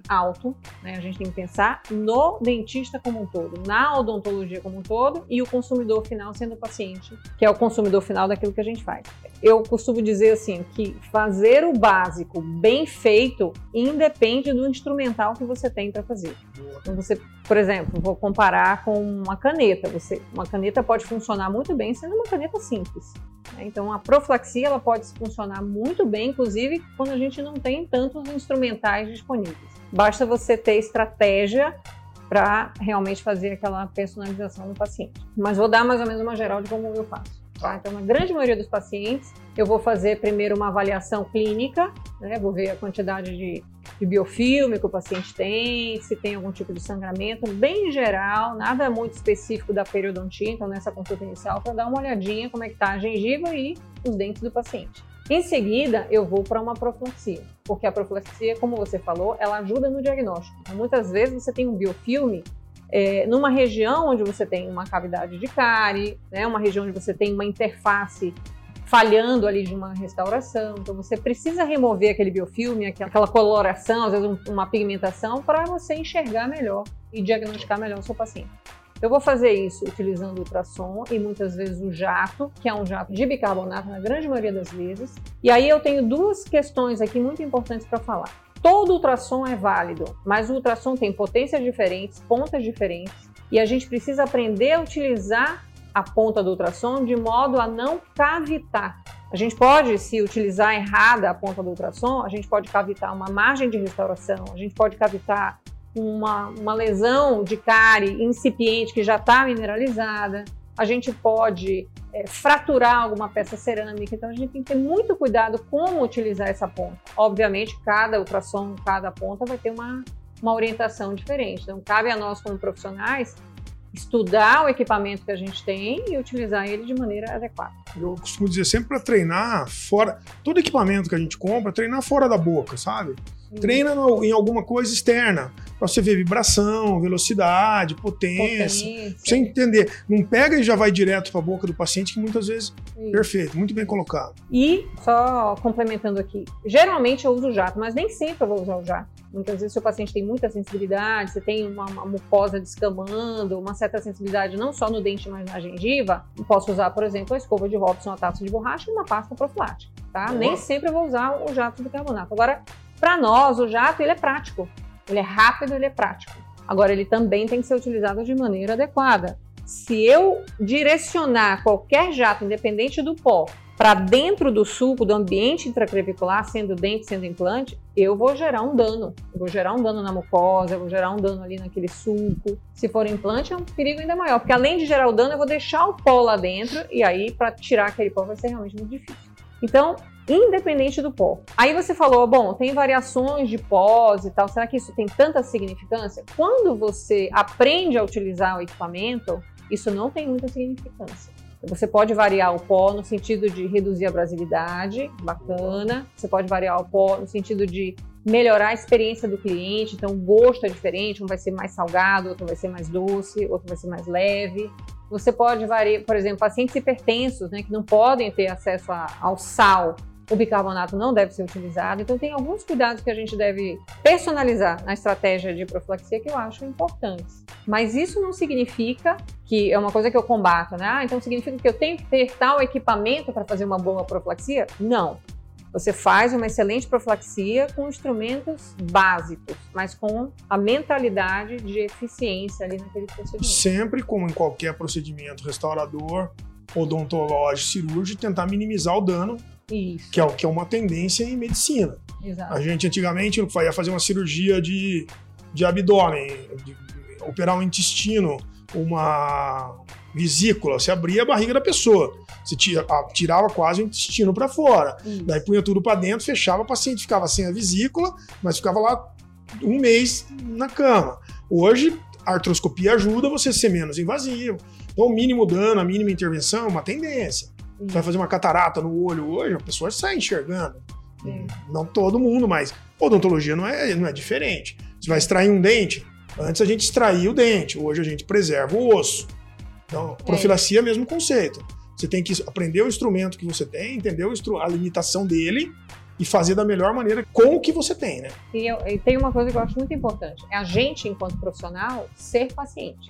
Speaker 3: alto, né? A gente tem que pensar no dentista como um todo, na odontologia como um todo e o consumidor final sendo o paciente, que é o consumidor final daquilo que a gente faz. Eu costumo dizer assim que fazer o básico bem feito independe do instrumental que você tem para fazer. Então você, por exemplo, vou comparar com uma caneta. Você, uma caneta pode funcionar muito bem sendo uma caneta simples. Né? Então a profilaxia ela pode funcionar muito bem, inclusive quando a gente não tem tantos instrumentais disponíveis. Basta você ter estratégia para realmente fazer aquela personalização do paciente. Mas vou dar mais ou menos uma geral de como eu faço. Tá? Então, na grande maioria dos pacientes, eu vou fazer primeiro uma avaliação clínica, né? vou ver a quantidade de, de biofilme que o paciente tem, se tem algum tipo de sangramento, bem geral, nada muito específico da periodontia, então nessa consulta inicial, para dar uma olhadinha como é que está a gengiva e os dentes do paciente. Em seguida, eu vou para uma profilaxia, porque a profilaxia, como você falou, ela ajuda no diagnóstico. Então, muitas vezes você tem um biofilme é, numa região onde você tem uma cavidade de cárie, né, uma região onde você tem uma interface falhando ali de uma restauração. Então você precisa remover aquele biofilme, aquela coloração, às vezes uma pigmentação, para você enxergar melhor e diagnosticar melhor o seu paciente. Eu vou fazer isso utilizando o ultrassom e muitas vezes o jato, que é um jato de bicarbonato na grande maioria das vezes. E aí eu tenho duas questões aqui muito importantes para falar. Todo ultrassom é válido, mas o ultrassom tem potências diferentes, pontas diferentes, e a gente precisa aprender a utilizar a ponta do ultrassom de modo a não cavitar. A gente pode, se utilizar errada a ponta do ultrassom, a gente pode cavitar uma margem de restauração, a gente pode cavitar uma, uma lesão de cárie incipiente que já está mineralizada, a gente pode é, fraturar alguma peça cerâmica, então a gente tem que ter muito cuidado como utilizar essa ponta. Obviamente, cada ultrassom, cada ponta vai ter uma, uma orientação diferente, então cabe a nós como profissionais estudar o equipamento que a gente tem e utilizar ele de maneira adequada.
Speaker 2: Eu costumo dizer sempre para treinar fora, todo equipamento que a gente compra, treinar fora da boca, sabe? Treina no, em alguma coisa externa, para você ver vibração, velocidade, potência, potência. você entender. Não pega e já vai direto para a boca do paciente, que muitas vezes, Isso. perfeito, muito bem colocado.
Speaker 3: E, só complementando aqui, geralmente eu uso o jato, mas nem sempre eu vou usar o jato. Muitas vezes, se o paciente tem muita sensibilidade, você tem uma, uma mucosa descamando, uma certa sensibilidade não só no dente, mas na gengiva, eu posso usar, por exemplo, a escova de Robson, a taça de borracha e uma pasta profilática, tá? Nem sempre eu vou usar o jato de bicarbonato. Agora, para nós, o jato ele é prático, ele é rápido, ele é prático. Agora, ele também tem que ser utilizado de maneira adequada. Se eu direcionar qualquer jato, independente do pó, para dentro do suco, do ambiente intracrevicular, sendo dente, sendo implante, eu vou gerar um dano. Eu vou gerar um dano na mucosa, eu vou gerar um dano ali naquele suco. Se for implante, é um perigo ainda maior, porque além de gerar o dano, eu vou deixar o pó lá dentro e aí para tirar aquele pó vai ser realmente muito difícil. Então, independente do pó. Aí você falou, bom, tem variações de pós e tal, será que isso tem tanta significância? Quando você aprende a utilizar o equipamento, isso não tem muita significância. Você pode variar o pó no sentido de reduzir a brasilidade, bacana. Você pode variar o pó no sentido de melhorar a experiência do cliente, então o gosto é diferente, um vai ser mais salgado, outro vai ser mais doce, outro vai ser mais leve. Você pode variar, por exemplo, pacientes hipertensos, né, que não podem ter acesso a, ao sal, o bicarbonato não deve ser utilizado. Então, tem alguns cuidados que a gente deve personalizar na estratégia de profilaxia que eu acho importantes. Mas isso não significa que é uma coisa que eu combato, né? Ah, então significa que eu tenho que ter tal equipamento para fazer uma boa profilaxia? Não. Você faz uma excelente profilaxia com instrumentos básicos, mas com a mentalidade de eficiência ali naquele procedimento.
Speaker 2: Sempre, como em qualquer procedimento restaurador, odontológico, cirúrgico, tentar minimizar o dano,
Speaker 3: Isso.
Speaker 2: que é, que é uma tendência em medicina.
Speaker 3: Exato.
Speaker 2: A gente antigamente ia fazer uma cirurgia de, de abdômen, de- operar um intestino, uma vesícula, você abria a barriga da pessoa, você tira- tirava quase o intestino para fora,
Speaker 3: Isso.
Speaker 2: daí punha tudo para dentro, fechava, o paciente ficava sem a vesícula, mas ficava lá um mês na cama. Hoje, a artroscopia ajuda você a ser menos invasivo. Então, o mínimo dano, a mínima intervenção é uma tendência. Você vai fazer uma catarata no olho hoje, a pessoa sai enxergando. Não todo mundo, mas odontologia não é, não é diferente. Você vai extrair um dente, antes a gente extraía o dente, hoje a gente preserva o osso. Então, profilaxia é o mesmo conceito. Você tem que aprender o instrumento que você tem, entender a limitação dele e fazer da melhor maneira com o que você tem, né?
Speaker 3: E, eu- e tem uma coisa que eu acho muito importante: é a gente, enquanto profissional, ser paciente.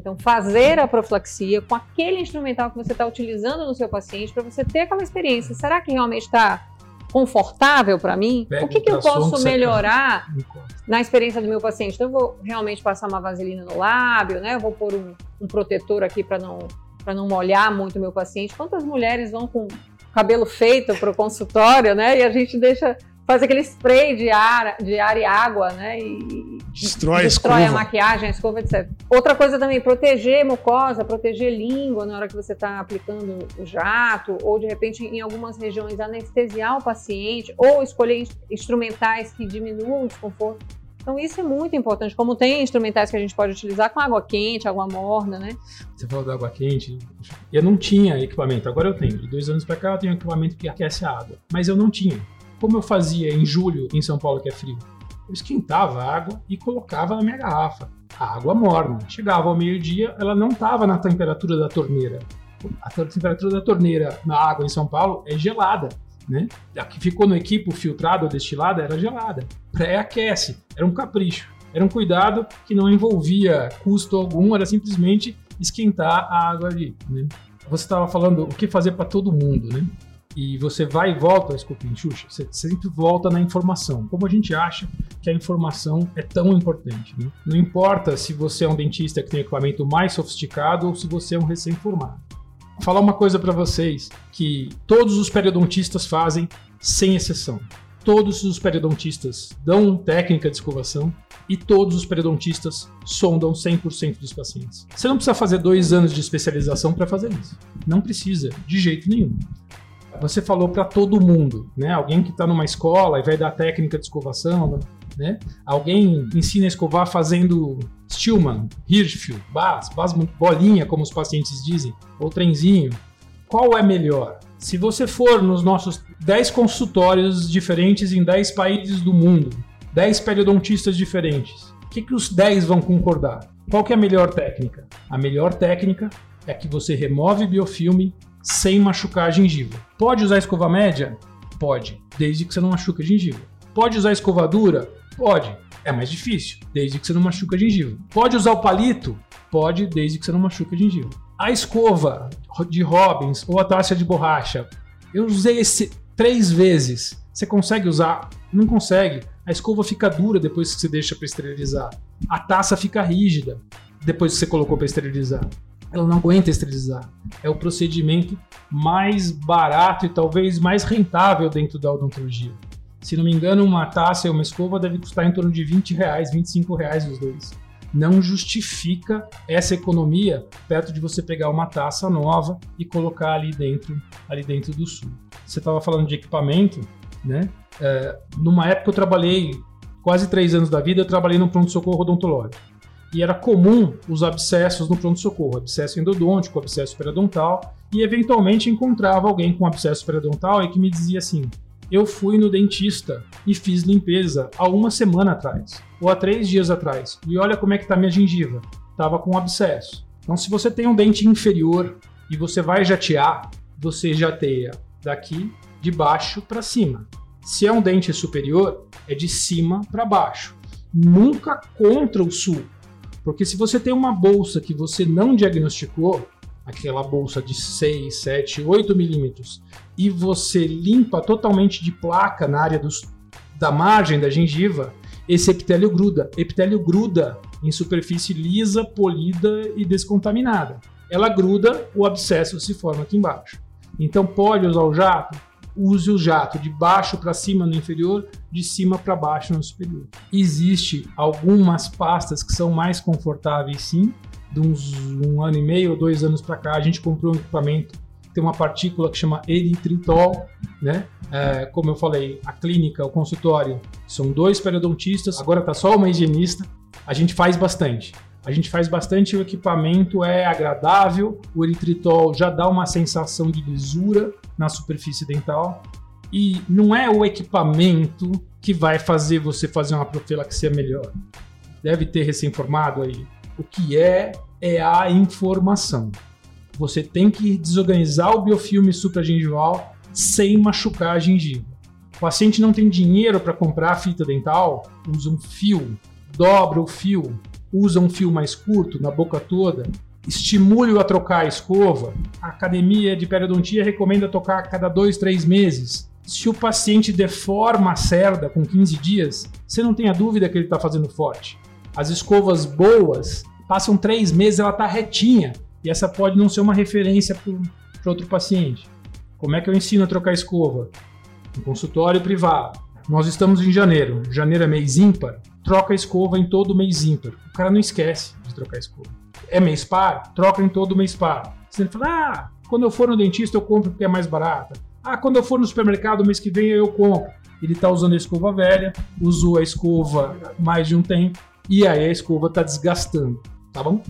Speaker 3: Então, fazer a profilaxia com aquele instrumental que você está utilizando no seu paciente para você ter aquela experiência. Será que realmente está confortável para mim?
Speaker 4: Pega
Speaker 3: o que, que eu posso melhorar na experiência do meu paciente? Então, eu vou realmente passar uma vaselina no lábio, né? Eu vou pôr um, um protetor aqui para não, para não molhar muito o meu paciente. Quantas mulheres vão com cabelo feito para o consultório, né? E a gente deixa faz aquele spray de ar, de ar e água, né? E
Speaker 2: Destrói,
Speaker 3: destrói
Speaker 2: a
Speaker 3: maquiagem, a escova, etc. Outra coisa também, proteger mucosa, proteger língua na hora que você está aplicando o jato, ou de repente em algumas regiões anestesiar o paciente, ou escolher ins- instrumentais que diminuam o desconforto. Então isso é muito importante, como tem instrumentais que a gente pode utilizar com água quente, água morna, né?
Speaker 4: Você falou da água quente. Eu não tinha equipamento, agora eu tenho. De dois anos pra cá eu tenho equipamento que aquece a água. Mas eu não tinha. Como eu fazia em julho em São Paulo, que é frio? Eu esquentava a água e colocava na minha garrafa. A água morna. Chegava ao meio-dia, ela não estava na temperatura da torneira. A te- temperatura da torneira na água em São Paulo é gelada. Né? A que ficou no equipo filtrado ou destilada era gelada. Pré-aquece. Era um capricho. Era um cuidado que não envolvia custo algum, era simplesmente esquentar a água ali. Né? Você estava falando o que fazer para todo mundo, né? E você vai e volta, desculpa, Xuxa, você sempre volta na informação. Como a gente acha que a informação é tão importante. Né? Não importa se você é um dentista que tem equipamento mais sofisticado ou se você é um recém-formado. Vou falar uma coisa para vocês que todos os periodontistas fazem, sem exceção. Todos os periodontistas dão técnica de escovação e todos os periodontistas sondam 100% dos pacientes. Você não precisa fazer dois anos de especialização para fazer isso. Não precisa, de jeito nenhum. Você falou para todo mundo, né? Alguém que está numa escola e vai dar técnica de escovação, né? Alguém ensina a escovar fazendo Stillman, Hirschfeld, Bas, Bas bolinha, como os pacientes dizem, ou trenzinho. Qual é melhor? Se você for nos nossos 10 consultórios diferentes em 10 países do mundo, 10 periodontistas diferentes, o que, que os 10 vão concordar? Qual é a melhor técnica? A melhor técnica é que você remove biofilme sem machucar a gengiva. Pode usar escova média? Pode, desde que você não machuque a gengiva. Pode usar escova dura? Pode. É mais difícil, desde que você não machuque a gengiva. Pode usar o palito? Pode, desde que você não machuque a gengiva. A escova de Robbins ou a taça de borracha, eu usei esse três vezes. Você consegue usar? Não consegue. A escova fica dura depois que você deixa para esterilizar. A taça fica rígida depois que você colocou para esterilizar. Ela não aguenta esterilizar. É o procedimento mais barato e talvez mais rentável dentro da odontologia. Se não me engano, uma taça e uma escova deve custar em torno de 20 reais, 25 reais os dois. Não justifica essa economia perto de você pegar uma taça nova e colocar ali dentro, ali dentro do sul. Você estava falando de equipamento, né? É, numa época eu trabalhei quase três anos da vida, eu trabalhei no pronto-socorro odontológico. E era comum os abscessos no pronto-socorro, abscesso endodôntico, abscesso periodontal, e eventualmente encontrava alguém com abscesso periodontal e que me dizia assim: Eu fui no dentista e fiz limpeza há uma semana atrás, ou há três dias atrás, e olha como é que tá minha gengiva. Tava com abscesso. Então, se você tem um dente inferior e você vai jatear, você jateia daqui de baixo para cima. Se é um dente superior, é de cima para baixo. Nunca contra o sul. Porque se você tem uma bolsa que você não diagnosticou, aquela bolsa de 6, 7, 8 milímetros, e você limpa totalmente de placa na área dos, da margem da gengiva, esse epitélio gruda. Epitélio gruda em superfície lisa, polida e descontaminada. Ela gruda, o abscesso se forma aqui embaixo. Então pode usar o jato? Use o jato de baixo para cima no inferior, de cima para baixo no superior. Existe algumas pastas que são mais confortáveis sim. De uns um ano e meio ou dois anos para cá, a gente comprou um equipamento tem uma partícula que chama eritritol, né? É, como eu falei, a clínica, o consultório, são dois periodontistas, agora está só uma higienista. A gente faz bastante. A gente faz bastante, o equipamento é agradável, o eritritol já dá uma sensação de lisura na superfície dental. E não é o equipamento que vai fazer você fazer uma profilaxia melhor. Deve ter recém-formado aí. O que é, é a informação. Você tem que desorganizar o biofilme supragengival sem machucar a gengiva. O paciente não tem dinheiro para comprar fita dental, usa um fio, dobra o fio, usa um fio mais curto na boca toda, estimule-o a trocar a escova. A academia de periodontia recomenda tocar a cada dois, três meses. Se o paciente deforma a cerda com 15 dias, você não tenha dúvida que ele está fazendo forte. As escovas boas passam três meses, ela está retinha. E essa pode não ser uma referência para outro paciente. Como é que eu ensino a trocar escova? No consultório privado. Nós estamos em janeiro. Janeiro é mês ímpar. Troca a escova em todo mês ímpar. O cara não esquece de trocar a escova. É mês par? Troca em todo mês par. Você fala, ah, quando eu for no dentista eu compro porque é mais barata. Ah, quando eu for no supermercado mês que vem eu compro. Ele está usando a escova velha, usou a escova mais de um tempo e aí a escova está desgastando, tá bom?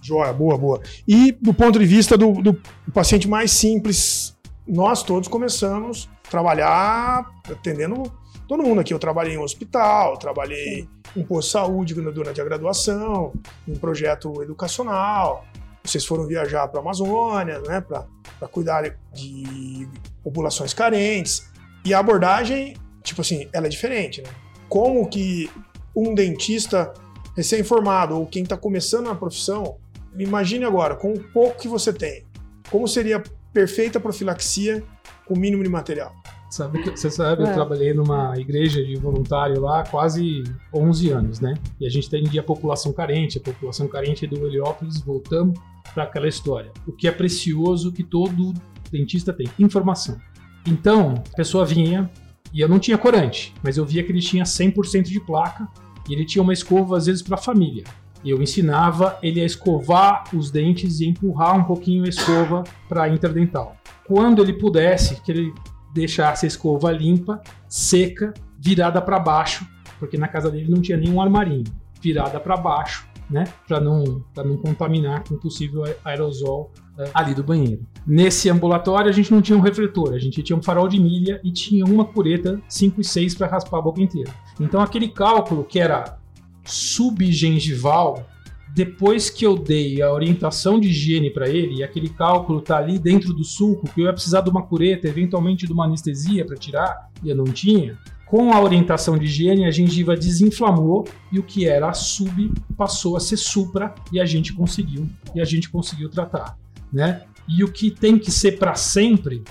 Speaker 2: Joia, boa, boa. E do ponto de vista do, do paciente mais simples, nós todos começamos a trabalhar atendendo todo mundo aqui. Eu trabalhei em um hospital, trabalhei em posto de saúde durante a graduação, em projeto educacional. Vocês foram viajar para a Amazônia, né, para cuidar de populações carentes. E a abordagem, tipo assim, ela é diferente, né? Como que um dentista recém-formado ou quem está começando na profissão Imagine agora, com o pouco que você tem, como seria a perfeita profilaxia com o mínimo de material?
Speaker 4: Sabe, você sabe, é. eu trabalhei numa igreja de voluntário lá há quase 11 anos, né? E a gente atendia a população carente, a população carente do Heliópolis, voltamos para aquela história. O que é precioso que todo dentista tem? Informação. Então, a pessoa vinha e eu não tinha corante, mas eu via que ele tinha 100% de placa e ele tinha uma escova às vezes para a família. E eu ensinava ele a escovar os dentes e empurrar um pouquinho a escova para a interdental. Quando ele pudesse, que ele deixasse a escova limpa, seca, virada para baixo, porque na casa dele não tinha nenhum armarinho, virada para baixo, né, para não, não contaminar com possível aerosol uh, ali do banheiro. Nesse ambulatório a gente não tinha um refletor, a gente tinha um farol de milha e tinha uma cureta 5 e 6 para raspar a boca inteira. Então aquele cálculo que era subgengival, depois que eu dei a orientação de higiene para ele, e aquele cálculo tá ali dentro do sulco, que eu ia precisar de uma cureta, eventualmente de uma anestesia para tirar, e eu não tinha, com a orientação de higiene, a gengiva desinflamou e o que era sub passou a ser supra e a gente conseguiu, e a gente conseguiu tratar, né? E o que tem que ser para sempre,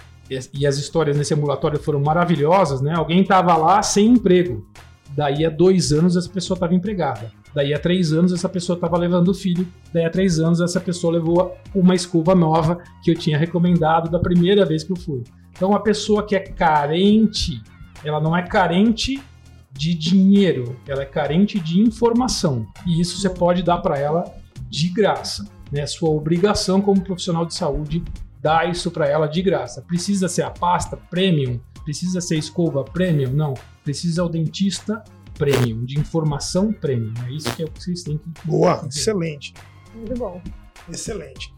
Speaker 4: e as histórias nesse ambulatório foram maravilhosas, né? Alguém estava lá sem emprego, Daí a dois anos essa pessoa estava empregada. Daí a três anos essa pessoa estava levando o filho. Daí a três anos essa pessoa levou uma escova nova que eu tinha recomendado da primeira vez que eu fui. Então a pessoa que é carente, ela não é carente de dinheiro, ela é carente de informação. E isso você pode dar para ela de graça. Né? Sua obrigação como profissional de saúde dar isso para ela de graça. Precisa ser a pasta premium? Precisa ser escova premium? Não precisa o dentista premium, de informação premium. É isso que, é o que vocês têm que.
Speaker 2: Boa, excelente.
Speaker 3: Muito bom.
Speaker 2: Excelente.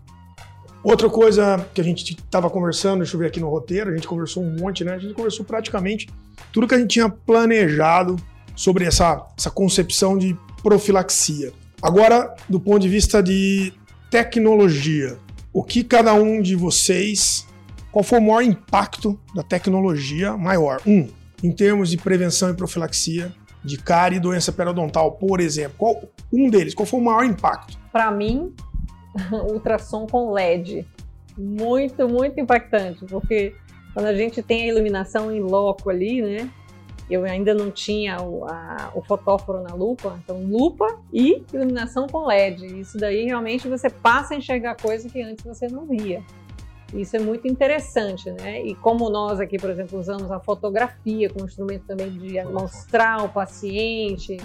Speaker 2: Outra coisa que a gente estava conversando, deixa eu ver aqui no roteiro, a gente conversou um monte, né? A gente conversou praticamente tudo que a gente tinha planejado sobre essa, essa concepção de profilaxia. Agora, do ponto de vista de tecnologia, o que cada um de vocês, qual foi o maior impacto da tecnologia maior? Um, em termos de prevenção e profilaxia de cárie e doença periodontal, por exemplo. Qual, um deles, qual foi o maior impacto?
Speaker 3: Para mim, ultrassom com LED. Muito, muito impactante, porque quando a gente tem a iluminação em loco ali, né? Eu ainda não tinha o, a, o fotóforo na lupa, então lupa e iluminação com LED. Isso daí realmente você passa a enxergar coisa que antes você não via. Isso é muito interessante, né? E como nós aqui, por exemplo, usamos a fotografia como instrumento também de mostrar ao paciente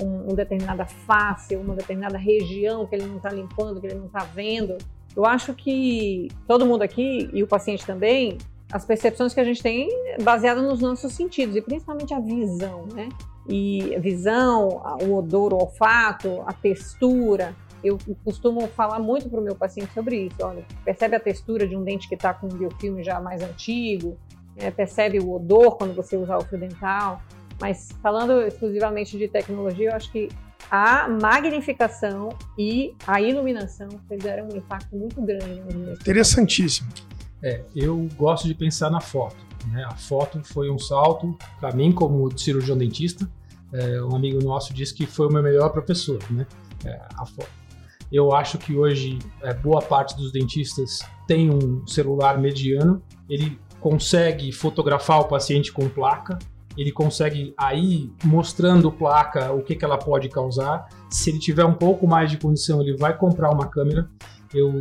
Speaker 3: um, um determinada face, uma determinada região que ele não está limpando, que ele não está vendo, eu acho que todo mundo aqui e o paciente também, as percepções que a gente tem baseadas nos nossos sentidos e principalmente a visão, né? E a visão, o odor, o olfato, a textura, eu costumo falar muito para o meu paciente sobre isso. Olha, percebe a textura de um dente que está com um biofilme já mais antigo, é, percebe o odor quando você usar o fio dental. Mas falando exclusivamente de tecnologia, eu acho que a magnificação e a iluminação fizeram um impacto muito grande.
Speaker 2: Interessantíssimo.
Speaker 4: É, eu gosto de pensar na foto. Né? A foto foi um salto para mim como cirurgião dentista. É, um amigo nosso disse que foi o meu melhor professor, né? É, a foto. Eu acho que hoje é, boa parte dos dentistas tem um celular mediano, ele consegue fotografar o paciente com placa, ele consegue aí mostrando placa o que, que ela pode causar. Se ele tiver um pouco mais de condição, ele vai comprar uma câmera. Eu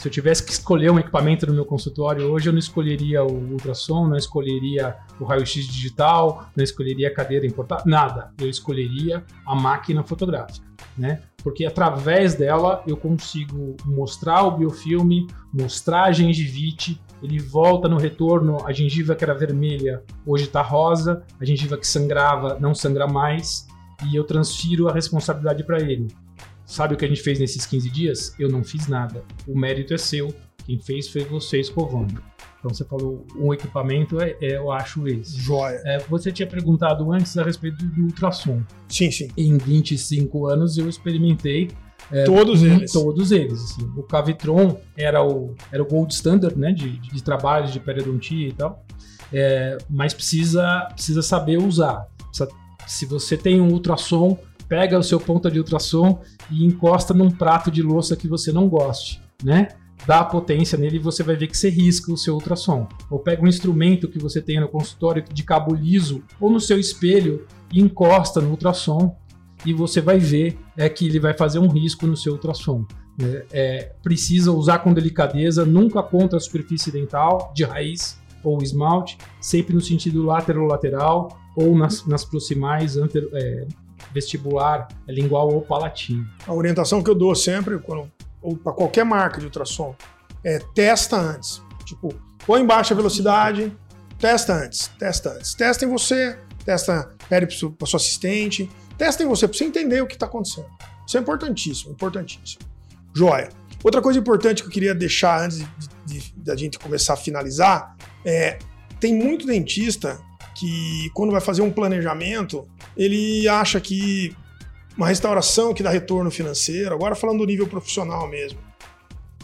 Speaker 4: se eu tivesse que escolher um equipamento no meu consultório hoje, eu não escolheria o ultrassom, não escolheria o raio-x digital, não escolheria a cadeira importada, nada. Eu escolheria a máquina fotográfica, né? Porque através dela eu consigo mostrar o biofilme, mostrar a gengivite, ele volta no retorno, a gengiva que era vermelha hoje está rosa, a gengiva que sangrava não sangra mais, e eu transfiro a responsabilidade para ele. Sabe o que a gente fez nesses 15 dias? Eu não fiz nada. O mérito é seu. Quem fez foi você escovando. Então você falou um equipamento, é, é eu acho esse.
Speaker 2: Joia.
Speaker 4: É, você tinha perguntado antes a respeito do ultrassom.
Speaker 2: Sim, sim.
Speaker 4: Em 25 anos eu experimentei
Speaker 2: é, todos eles.
Speaker 4: Todos eles. Assim. O Cavitron era o, era o gold standard né, de, de trabalho de periodontia e tal. É, mas precisa, precisa saber usar. Precisa, se você tem um ultrassom, pega o seu ponta de ultrassom e encosta num prato de louça que você não goste, né? Dá potência nele e você vai ver que você risca o seu ultrassom. Ou pega um instrumento que você tem no consultório de cabo liso ou no seu espelho e encosta no ultrassom e você vai ver é que ele vai fazer um risco no seu ultrassom. Né? É, precisa usar com delicadeza, nunca contra a superfície dental de raiz ou esmalte, sempre no sentido lateral-lateral ou nas, nas proximais é, vestibular, lingual ou palatino.
Speaker 2: A orientação que eu dou sempre, para qualquer marca de ultrassom, é testa antes. Tipo, põe em baixa velocidade, testa antes, testa antes. Testa em você, testa, pede para sua assistente, testa em você, para você entender o que está acontecendo. Isso é importantíssimo, importantíssimo. Joia. Outra coisa importante que eu queria deixar antes da de, de, gente começar a finalizar é tem muito dentista que quando vai fazer um planejamento, ele acha que uma restauração que dá retorno financeiro, agora falando do nível profissional mesmo.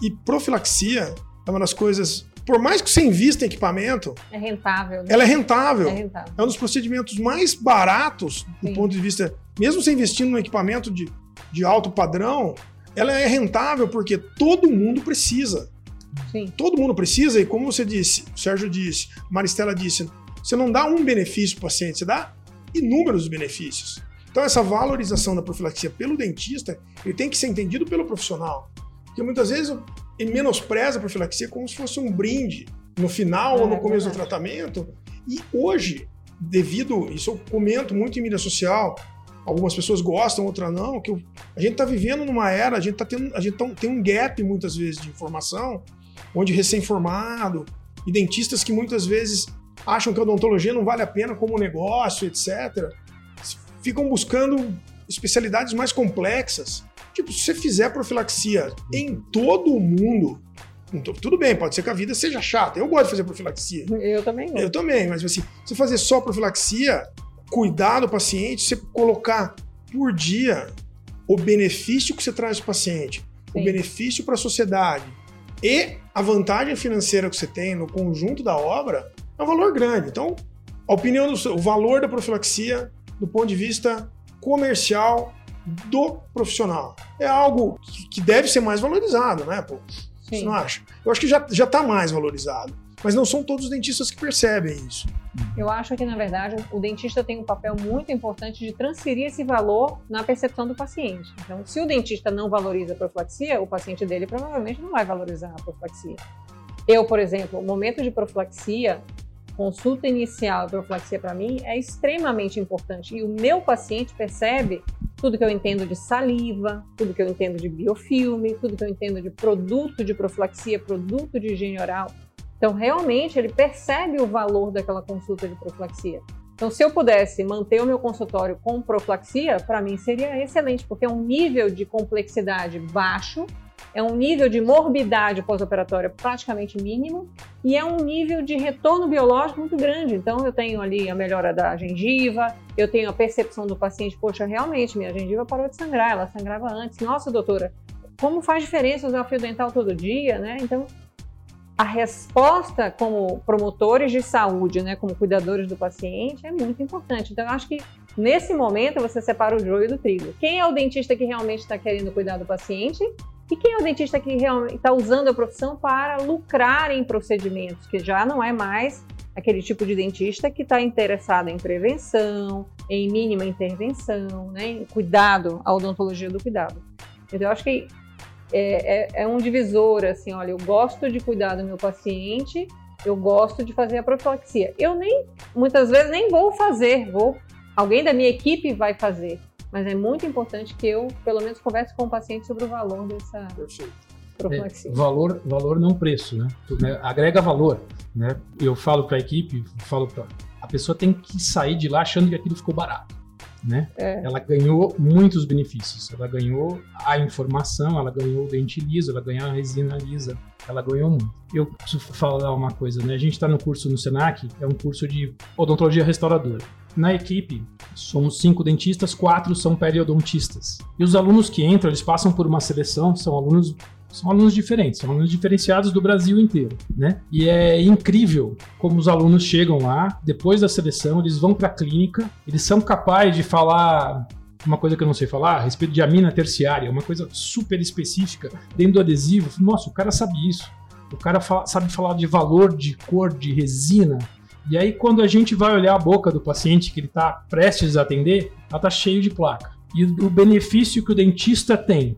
Speaker 2: E profilaxia é uma das coisas, por mais que você invista em equipamento,
Speaker 3: é rentável. Né?
Speaker 2: Ela é rentável.
Speaker 3: É rentável.
Speaker 2: É um dos procedimentos mais baratos do Sim. ponto de vista, mesmo você investindo num equipamento de, de alto padrão, ela é rentável porque todo mundo precisa.
Speaker 3: Sim.
Speaker 2: Todo mundo precisa, e como você disse, o Sérgio disse, Maristela disse, você não dá um benefício para o paciente, você dá inúmeros benefícios. Então, essa valorização da profilaxia pelo dentista, ele tem que ser entendido pelo profissional. Porque muitas vezes ele menospreza a profilaxia como se fosse um brinde no final é, ou no começo é do tratamento. E hoje, devido, isso eu comento muito em mídia social, algumas pessoas gostam, outras não, que a gente está vivendo numa era, a gente, tá tendo, a gente tá, tem um gap muitas vezes de informação, onde recém-formado e dentistas que muitas vezes acham que a odontologia não vale a pena como negócio, etc., ficam buscando especialidades mais complexas. Tipo, se você fizer profilaxia em todo o mundo, tudo bem, pode ser que a vida seja chata. Eu gosto de fazer profilaxia.
Speaker 3: Eu também gosto.
Speaker 2: Eu também, mas assim, você fazer só profilaxia, cuidar do paciente, você colocar por dia o benefício que você traz para o paciente, Sim. o benefício para a sociedade e a vantagem financeira que você tem no conjunto da obra é um valor grande. Então, a opinião do o valor da profilaxia do ponto de vista comercial do profissional é algo que deve ser mais valorizado, né? Pô? Sim. Você não acha? Eu acho que já está mais valorizado. Mas não são todos os dentistas que percebem isso.
Speaker 3: Eu acho que, na verdade, o dentista tem um papel muito importante de transferir esse valor na percepção do paciente. Então, se o dentista não valoriza a profilaxia, o paciente dele provavelmente não vai valorizar a profilaxia. Eu, por exemplo, o momento de profilaxia, consulta inicial e profilaxia para mim é extremamente importante. E o meu paciente percebe tudo que eu entendo de saliva, tudo que eu entendo de biofilme, tudo que eu entendo de produto de profilaxia, produto de higiene oral. Então, realmente, ele percebe o valor daquela consulta de profilaxia. Então, se eu pudesse manter o meu consultório com profilaxia, para mim seria excelente, porque é um nível de complexidade baixo é um nível de morbidade pós-operatória praticamente mínimo e é um nível de retorno biológico muito grande. Então, eu tenho ali a melhora da gengiva, eu tenho a percepção do paciente, poxa, realmente, minha gengiva parou de sangrar, ela sangrava antes. Nossa, doutora, como faz diferença usar fio dental todo dia, né? Então, a resposta como promotores de saúde, né, como cuidadores do paciente, é muito importante. Então, eu acho que nesse momento você separa o joio do trigo. Quem é o dentista que realmente está querendo cuidar do paciente e quem é o dentista que realmente está usando a profissão para lucrar em procedimentos, que já não é mais aquele tipo de dentista que está interessado em prevenção, em mínima intervenção, né, em cuidado, a odontologia do cuidado. Então, eu acho que é, é, é um divisor, assim, olha, eu gosto de cuidar do meu paciente, eu gosto de fazer a profilaxia. Eu nem, muitas vezes, nem vou fazer, vou, alguém da minha equipe vai fazer mas é muito importante que eu, pelo menos, converse com o paciente sobre o valor dessa profilaxia.
Speaker 4: É, valor, valor não preço, né? né? Agrega valor, né? Eu falo para a equipe, falo para a pessoa tem que sair de lá achando que aquilo ficou barato. Né? É. Ela ganhou muitos benefícios. Ela ganhou a informação, ela ganhou o dente liso, ela ganhou a resina lisa, ela ganhou muito. Eu preciso falar uma coisa, né? A gente está no curso no Senac, é um curso de odontologia restauradora. Na equipe, somos cinco dentistas, quatro são periodontistas. E os alunos que entram, eles passam por uma seleção, são alunos são alunos diferentes, são alunos diferenciados do Brasil inteiro, né? E é incrível como os alunos chegam lá, depois da seleção, eles vão para a clínica, eles são capazes de falar uma coisa que eu não sei falar, a respeito de amina terciária, uma coisa super específica dentro do adesivo. Nossa, o cara sabe isso. O cara fala, sabe falar de valor de cor de resina, e aí, quando a gente vai olhar a boca do paciente que ele está prestes a atender, ela está cheio de placa. E o benefício que o dentista tem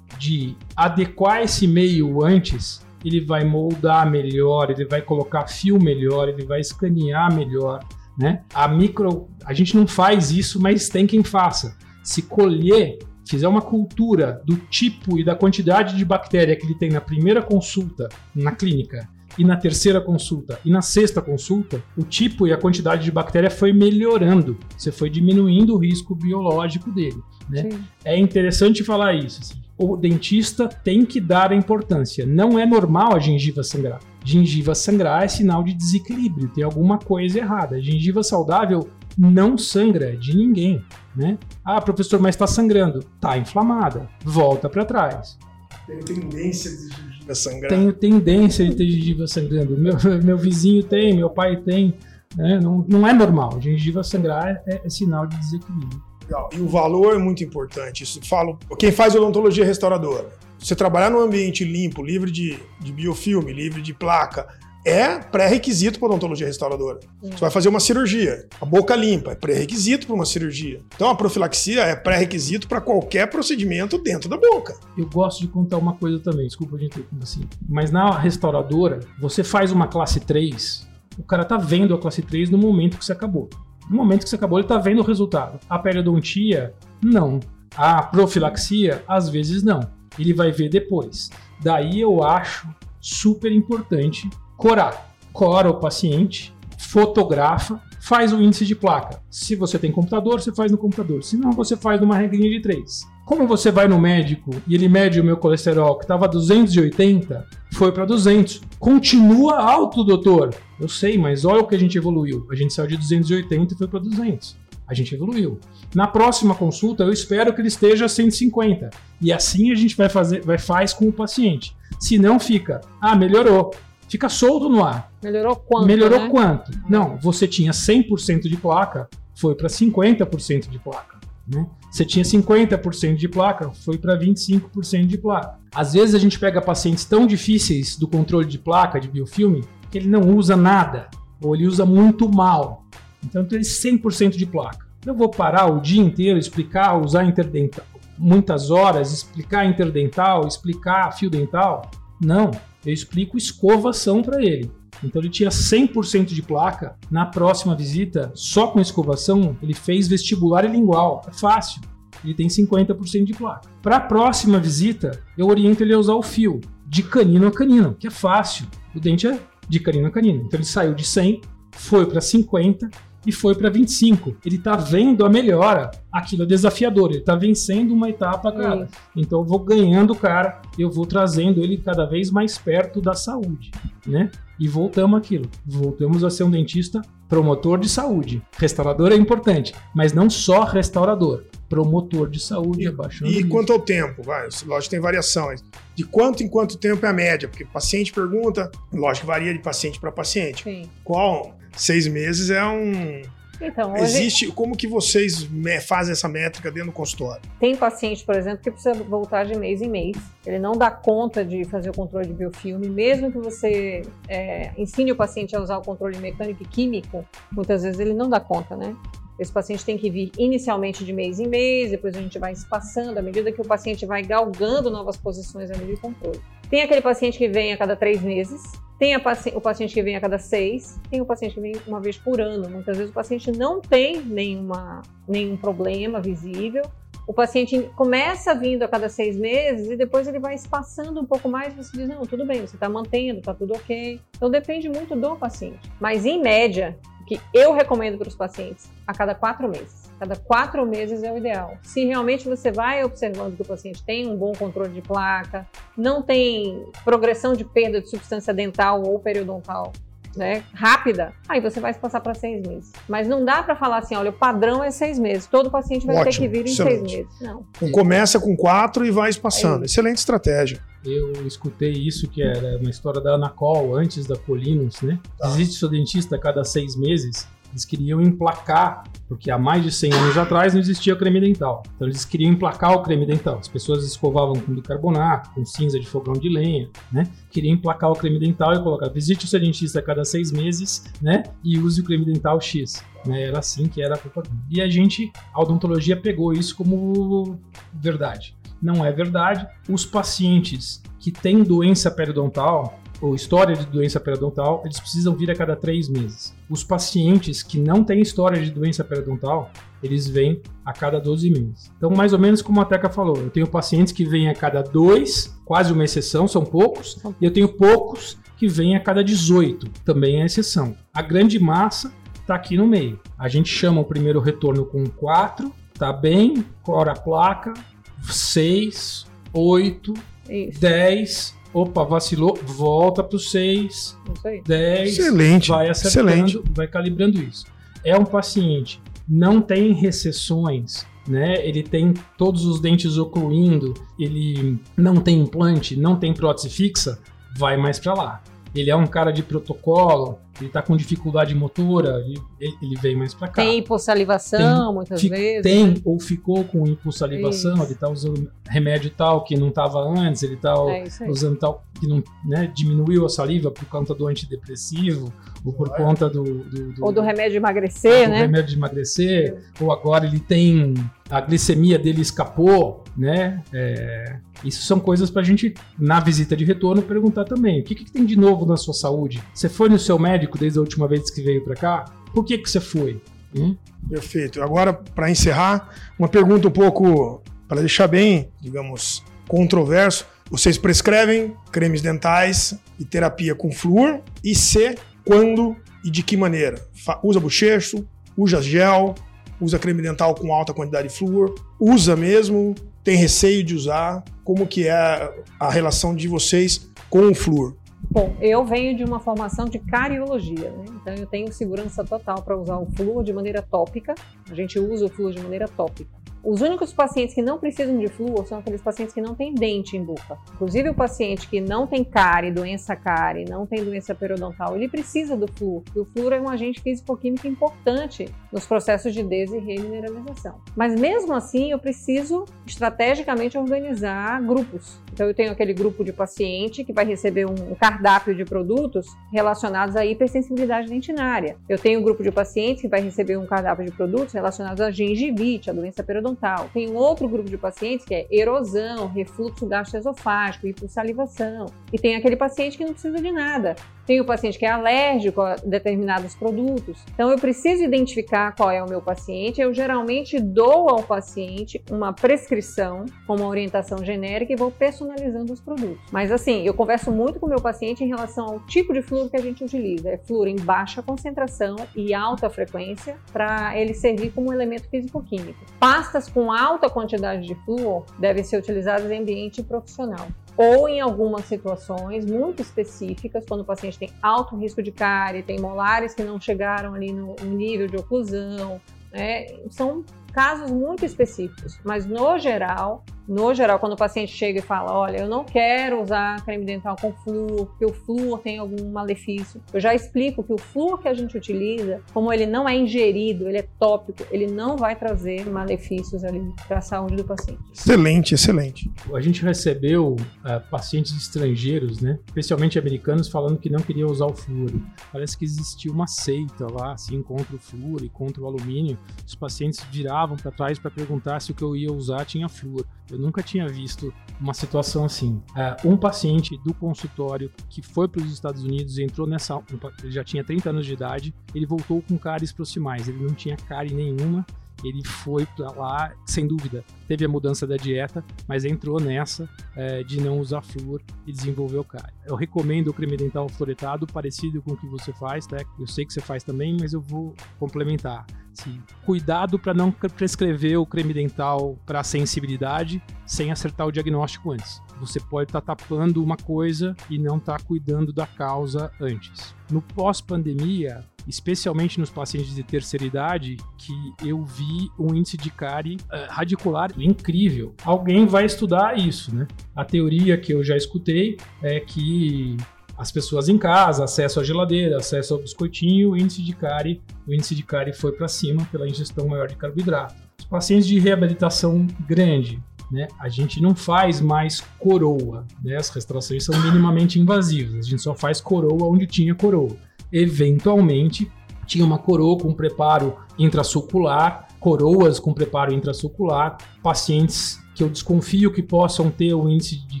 Speaker 4: de adequar esse meio antes, ele vai moldar melhor, ele vai colocar fio melhor, ele vai escanear melhor, né? A micro, a gente não faz isso, mas tem quem faça. Se colher, fizer uma cultura do tipo e da quantidade de bactéria que ele tem na primeira consulta na clínica e na terceira consulta e na sexta consulta, o tipo e a quantidade de bactéria foi melhorando. Você foi diminuindo o risco biológico dele. Né? É interessante falar isso. Assim. O dentista tem que dar a importância. Não é normal a gengiva sangrar. Gengiva sangrar é sinal de desequilíbrio, tem alguma coisa errada. A gengiva saudável não sangra de ninguém, né? Ah, professor, mas está sangrando. Tá inflamada. Volta para trás.
Speaker 2: Tem tendência de gengiva sangrar.
Speaker 4: Tenho tendência de ter gengiva sangrando. Meu, meu vizinho tem, meu pai tem. Né? Não, não é normal. Gengiva sangrar é, é sinal de desequilíbrio.
Speaker 2: Legal. E o valor é muito importante. Isso falo. Quem faz odontologia restauradora, você trabalhar num ambiente limpo, livre de, de biofilme, livre de placa, é pré-requisito para odontologia restauradora. Você vai fazer uma cirurgia, a boca limpa, é pré-requisito para uma cirurgia. Então a profilaxia é pré-requisito para qualquer procedimento dentro da boca.
Speaker 4: Eu gosto de contar uma coisa também, desculpa a gente assim, mas na restauradora, você faz uma classe 3, o cara tá vendo a classe 3 no momento que você acabou. No momento que você acabou, ele tá vendo o resultado. A periodontia, não. A profilaxia, às vezes não. Ele vai ver depois. Daí eu acho super importante corar. Cora o paciente, fotografa, faz o índice de placa. Se você tem computador, você faz no computador. Se não, você faz numa regrinha de três. Como você vai no médico e ele mede o meu colesterol que estava 280, foi para 200. Continua alto, doutor. Eu sei, mas olha o que a gente evoluiu. A gente saiu de 280 e foi para 200. A gente evoluiu. Na próxima consulta, eu espero que ele esteja 150. E assim a gente vai fazer, vai faz com o paciente. Se não fica, ah, melhorou. Fica solto no ar.
Speaker 3: Melhorou quanto?
Speaker 4: Melhorou
Speaker 3: né?
Speaker 4: quanto? Não, você tinha 100% de placa, foi para 50% de placa. Né? Você tinha 50% de placa, foi para 25% de placa. Às vezes a gente pega pacientes tão difíceis do controle de placa, de biofilme, que ele não usa nada, ou ele usa muito mal. Então tem 100% de placa. Eu vou parar o dia inteiro, explicar, usar interdental, muitas horas, explicar interdental, explicar fio dental? Não, eu explico escovação para ele. Então ele tinha 100% de placa. Na próxima visita, só com escovação, ele fez vestibular e lingual. É fácil. Ele tem 50% de placa. Para a próxima visita, eu oriento ele a usar o fio de canino a canino, que é fácil. O dente é de canino a canino. Então ele saiu de 100, foi para 50 e foi para 25. Ele está vendo a melhora. Aquilo é desafiador. Ele está vencendo uma etapa cada.
Speaker 3: Isso.
Speaker 4: Então eu vou ganhando o cara, eu vou trazendo ele cada vez mais perto da saúde, né? E voltamos aquilo. Voltamos a ser um dentista promotor de saúde. Restaurador é importante, mas não só restaurador. Promotor de saúde, abaixando.
Speaker 2: E
Speaker 4: isso.
Speaker 2: quanto ao tempo? Vai, lógico que tem variações. De quanto em quanto tempo é a média? Porque paciente pergunta, lógico que varia de paciente para paciente.
Speaker 3: Sim.
Speaker 2: Qual? Seis meses é um.
Speaker 3: Então, hoje
Speaker 2: Existe. Como que vocês fazem essa métrica dentro do consultório?
Speaker 3: tem paciente, por exemplo, que precisa voltar de mês em mês. Ele não dá conta de fazer o controle de biofilme, mesmo que você é, ensine o paciente a usar o controle mecânico e químico, muitas vezes ele não dá conta, né? Esse paciente tem que vir inicialmente de mês em mês, depois a gente vai espaçando, à medida que o paciente vai galgando novas posições a nível de controle. Tem aquele paciente que vem a cada três meses, tem paci- o paciente que vem a cada seis, tem o paciente que vem uma vez por ano. Muitas vezes o paciente não tem nenhuma, nenhum problema visível. O paciente começa vindo a cada seis meses e depois ele vai espaçando um pouco mais você diz, não, tudo bem, você está mantendo, está tudo ok. Então depende muito do paciente. Mas em média, o que eu recomendo para os pacientes, a cada quatro meses. Cada quatro meses é o ideal. Se realmente você vai observando que o paciente tem um bom controle de placa, não tem progressão de perda de substância dental ou periodontal né, rápida, aí você vai passar para seis meses. Mas não dá para falar assim, olha, o padrão é seis meses. Todo paciente vai ter
Speaker 2: Ótimo,
Speaker 3: que vir em
Speaker 2: excelente.
Speaker 3: seis meses. Não.
Speaker 2: Um começa com quatro e vai espaçando.
Speaker 3: É.
Speaker 2: Excelente estratégia.
Speaker 4: Eu escutei isso, que era uma história da Anacol, antes da Colinos, né?
Speaker 2: Tá.
Speaker 4: Existe seu dentista a cada seis meses. Eles queriam emplacar, porque há mais de 100 anos atrás não existia creme dental. Então eles queriam emplacar o creme dental. As pessoas escovavam com bicarbonato, com cinza de fogão de lenha, né? Queriam emplacar o creme dental e colocar, visite o seu dentista a cada seis meses, né? E use o creme dental X. Né? Era assim que era a propaganda. E a gente, a odontologia pegou isso como verdade. Não é verdade. Os pacientes que têm doença periodontal ou história de doença periodontal, eles precisam vir a cada três meses. Os pacientes que não têm história de doença periodontal, eles vêm a cada 12 meses. Então, mais ou menos como a Teca falou, eu tenho pacientes que vêm a cada dois, quase uma exceção, são poucos, e eu tenho poucos que vêm a cada 18, também é exceção. A grande massa está aqui no meio. A gente chama o primeiro retorno com 4, tá bem, cora a placa, 6, 8,
Speaker 3: Isso,
Speaker 4: 10, opa, vacilou, volta pro 6,
Speaker 3: isso aí.
Speaker 4: 10,
Speaker 2: Excelente.
Speaker 4: vai acertando,
Speaker 2: Excelente.
Speaker 4: vai calibrando isso. É um paciente, não tem recessões, né? Ele tem todos os dentes ocluindo, ele não tem implante, não tem prótese fixa, vai mais para lá. Ele é um cara de protocolo, ele tá com dificuldade motora, ele, ele vem mais para cá.
Speaker 3: Tem hipossalivação, muitas
Speaker 4: Fi-
Speaker 3: vezes.
Speaker 4: Tem
Speaker 3: né?
Speaker 4: ou ficou com hipossalivação,
Speaker 3: Isso.
Speaker 4: ele tá usando remédio tal que não tava antes, ele tá
Speaker 3: É
Speaker 4: usando tal que não né, diminuiu a saliva por conta do antidepressivo ou por conta do, do, do-
Speaker 3: Ou do remédio de emagrecer,
Speaker 4: do
Speaker 3: né?
Speaker 4: remédio de emagrecer, ou agora ele tem a glicemia dele escapou, né? É, isso são coisas pra gente, na visita de retorno, perguntar também. O que, que tem de novo na sua saúde? Você foi no seu médico desde a última vez que veio pra cá? Por que, que você foi? Hum?
Speaker 2: Perfeito. Agora, para encerrar, uma pergunta um pouco para deixar bem, digamos, controverso. Vocês prescrevem cremes dentais e terapia com flúor? E se, quando e de que maneira? Fa- usa bochecho, usa gel, usa creme dental com alta quantidade de flúor, usa mesmo, tem receio de usar? Como que é a relação de vocês com o flúor?
Speaker 3: Bom, eu venho de uma formação de cariologia, né? então eu tenho segurança total para usar o flúor de maneira tópica. A gente usa o flúor de maneira tópica. Os únicos pacientes que não precisam de flúor são aqueles pacientes que não têm dente em boca. Inclusive o paciente que não tem cárie, doença cárie, não tem doença periodontal, ele precisa do flúor, porque o flúor é um agente físico-químico importante nos processos de des remineralização. Mas mesmo assim, eu preciso estrategicamente organizar grupos. Então eu tenho aquele grupo de paciente que vai receber um cardápio de produtos relacionados à hipersensibilidade dentinária. Eu tenho um grupo de pacientes que vai receber um cardápio de produtos relacionados à gengivite, a doença periodontal. Tem outro grupo de pacientes que é erosão, refluxo gastroesofágico, hipossalivação. E tem aquele paciente que não precisa de nada. Tem o paciente que é alérgico a determinados produtos. Então eu preciso identificar qual é o meu paciente. Eu geralmente dou ao paciente uma prescrição com uma orientação genérica e vou personalizando os produtos. Mas assim, eu converso muito com o meu paciente em relação ao tipo de flúor que a gente utiliza. É flúor em baixa concentração e alta frequência para ele servir como elemento físico-químico. Pastas com alta quantidade de flúor devem ser utilizadas em ambiente profissional ou em algumas situações muito específicas, quando o paciente tem alto risco de cárie, tem molares que não chegaram ali no, nível de oclusão, né? são casos muito específicos, mas no geral, no geral, quando o paciente chega e fala, olha, eu não quero usar creme dental com flúor, porque o flúor tem algum malefício, eu já explico que o flúor que a gente utiliza, como ele não é ingerido, ele é tópico, ele não vai trazer malefícios ali para a saúde do paciente.
Speaker 2: Excelente, excelente.
Speaker 4: A gente recebeu uh, pacientes estrangeiros, né, especialmente americanos, falando que não queriam usar o flúor. Parece que existia uma seita lá, assim, contra o flúor e contra o alumínio. Os pacientes viravam para trás para perguntar se o que eu ia usar tinha flúor. Eu nunca tinha visto uma situação assim. Uh, um paciente do consultório que foi para os Estados Unidos entrou nessa. Ele já tinha 30 anos de idade, ele voltou com cáries proximais, ele não tinha cárie nenhuma ele foi para lá, sem dúvida, teve a mudança da dieta, mas entrou nessa é, de não usar flúor e desenvolveu cárie. Eu recomendo o creme dental fluoretado, parecido com o que você faz, tá? Eu sei que você faz também, mas eu vou complementar. Sim. Cuidado para não prescrever o creme dental para sensibilidade sem acertar o diagnóstico antes. Você pode estar tá tapando uma coisa e não estar tá cuidando da causa antes. No pós-pandemia, especialmente nos pacientes de terceira idade, que eu vi um índice de cárie uh, radicular incrível. Alguém vai estudar isso, né? A teoria que eu já escutei é que as pessoas em casa, acesso à geladeira, acesso ao biscoitinho, o índice de cárie, o índice de cárie foi para cima pela ingestão maior de carboidrato. Os pacientes de reabilitação grande, né, a gente não faz mais coroa, né, as restaurações são minimamente invasivas, a gente só faz coroa onde tinha coroa eventualmente tinha uma coroa com preparo intrasulcular, coroas com preparo intrasulcular, pacientes que eu desconfio que possam ter um índice de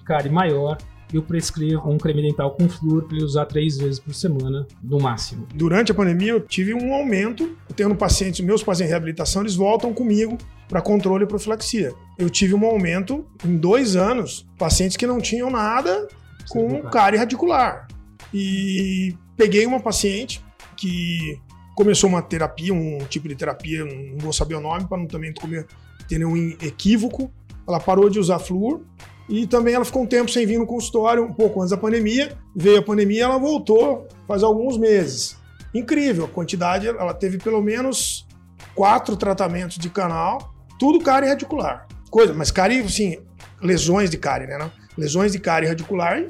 Speaker 4: cárie maior, eu prescrevo um creme dental com flúor para ele usar três vezes por semana, no máximo.
Speaker 2: Durante a pandemia, eu tive um aumento. Tendo pacientes, meus pacientes em reabilitação, eles voltam comigo para controle e profilaxia. Eu tive um aumento em dois anos, pacientes que não tinham nada com cárie radicular. E peguei uma paciente que começou uma terapia, um tipo de terapia, não vou saber o nome para não também comer, ter nenhum equívoco. Ela parou de usar flúor e também ela ficou um tempo sem vir no consultório, um pouco antes da pandemia. Veio a pandemia, ela voltou faz alguns meses. Incrível, a quantidade, ela teve pelo menos quatro tratamentos de canal, tudo cárie radicular. Coisa, mas cárie, assim, lesões de cárie, né? Lesões de cárie radicular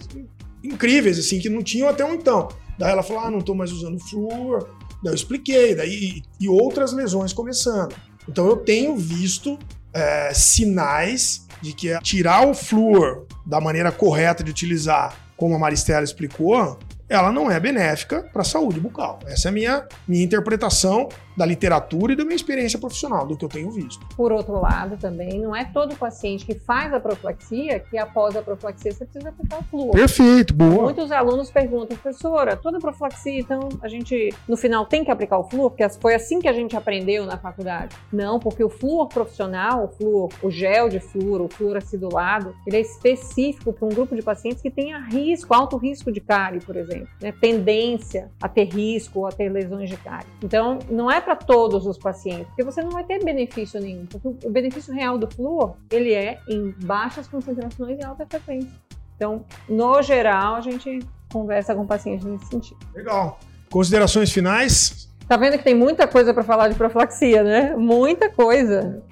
Speaker 2: incríveis, assim, que não tinham até um então. Daí ela falou: ah, não estou mais usando flúor. Daí eu expliquei, daí, e outras lesões começando. Então eu tenho visto é, sinais de que tirar o flúor da maneira correta de utilizar, como a Maristela explicou, ela não é benéfica para a saúde bucal. Essa é a minha, minha interpretação da literatura e da minha experiência profissional, do que eu tenho visto.
Speaker 3: Por outro lado, também, não é todo paciente que faz a profilaxia que após a profilaxia você precisa aplicar o flúor.
Speaker 2: Perfeito, boa.
Speaker 3: Muitos alunos perguntam, professora, toda profilaxia, então a gente no final tem que aplicar o flúor? Porque foi assim que a gente aprendeu na faculdade. Não, porque o flúor profissional, o flúor, o gel de flúor, o flúor acidulado, ele é específico para um grupo de pacientes que tenha risco, alto risco de cárie, por exemplo. né? tendência a ter risco ou a ter lesões de cárie. Então, não é para todos os pacientes, porque você não vai ter benefício nenhum. Porque o benefício real do flúor, ele é em baixas concentrações e alta frequência. Então, no geral, a gente conversa com pacientes nesse sentido.
Speaker 2: Legal. Considerações finais?
Speaker 3: Tá vendo que tem muita coisa para falar de profilaxia, né? Muita coisa.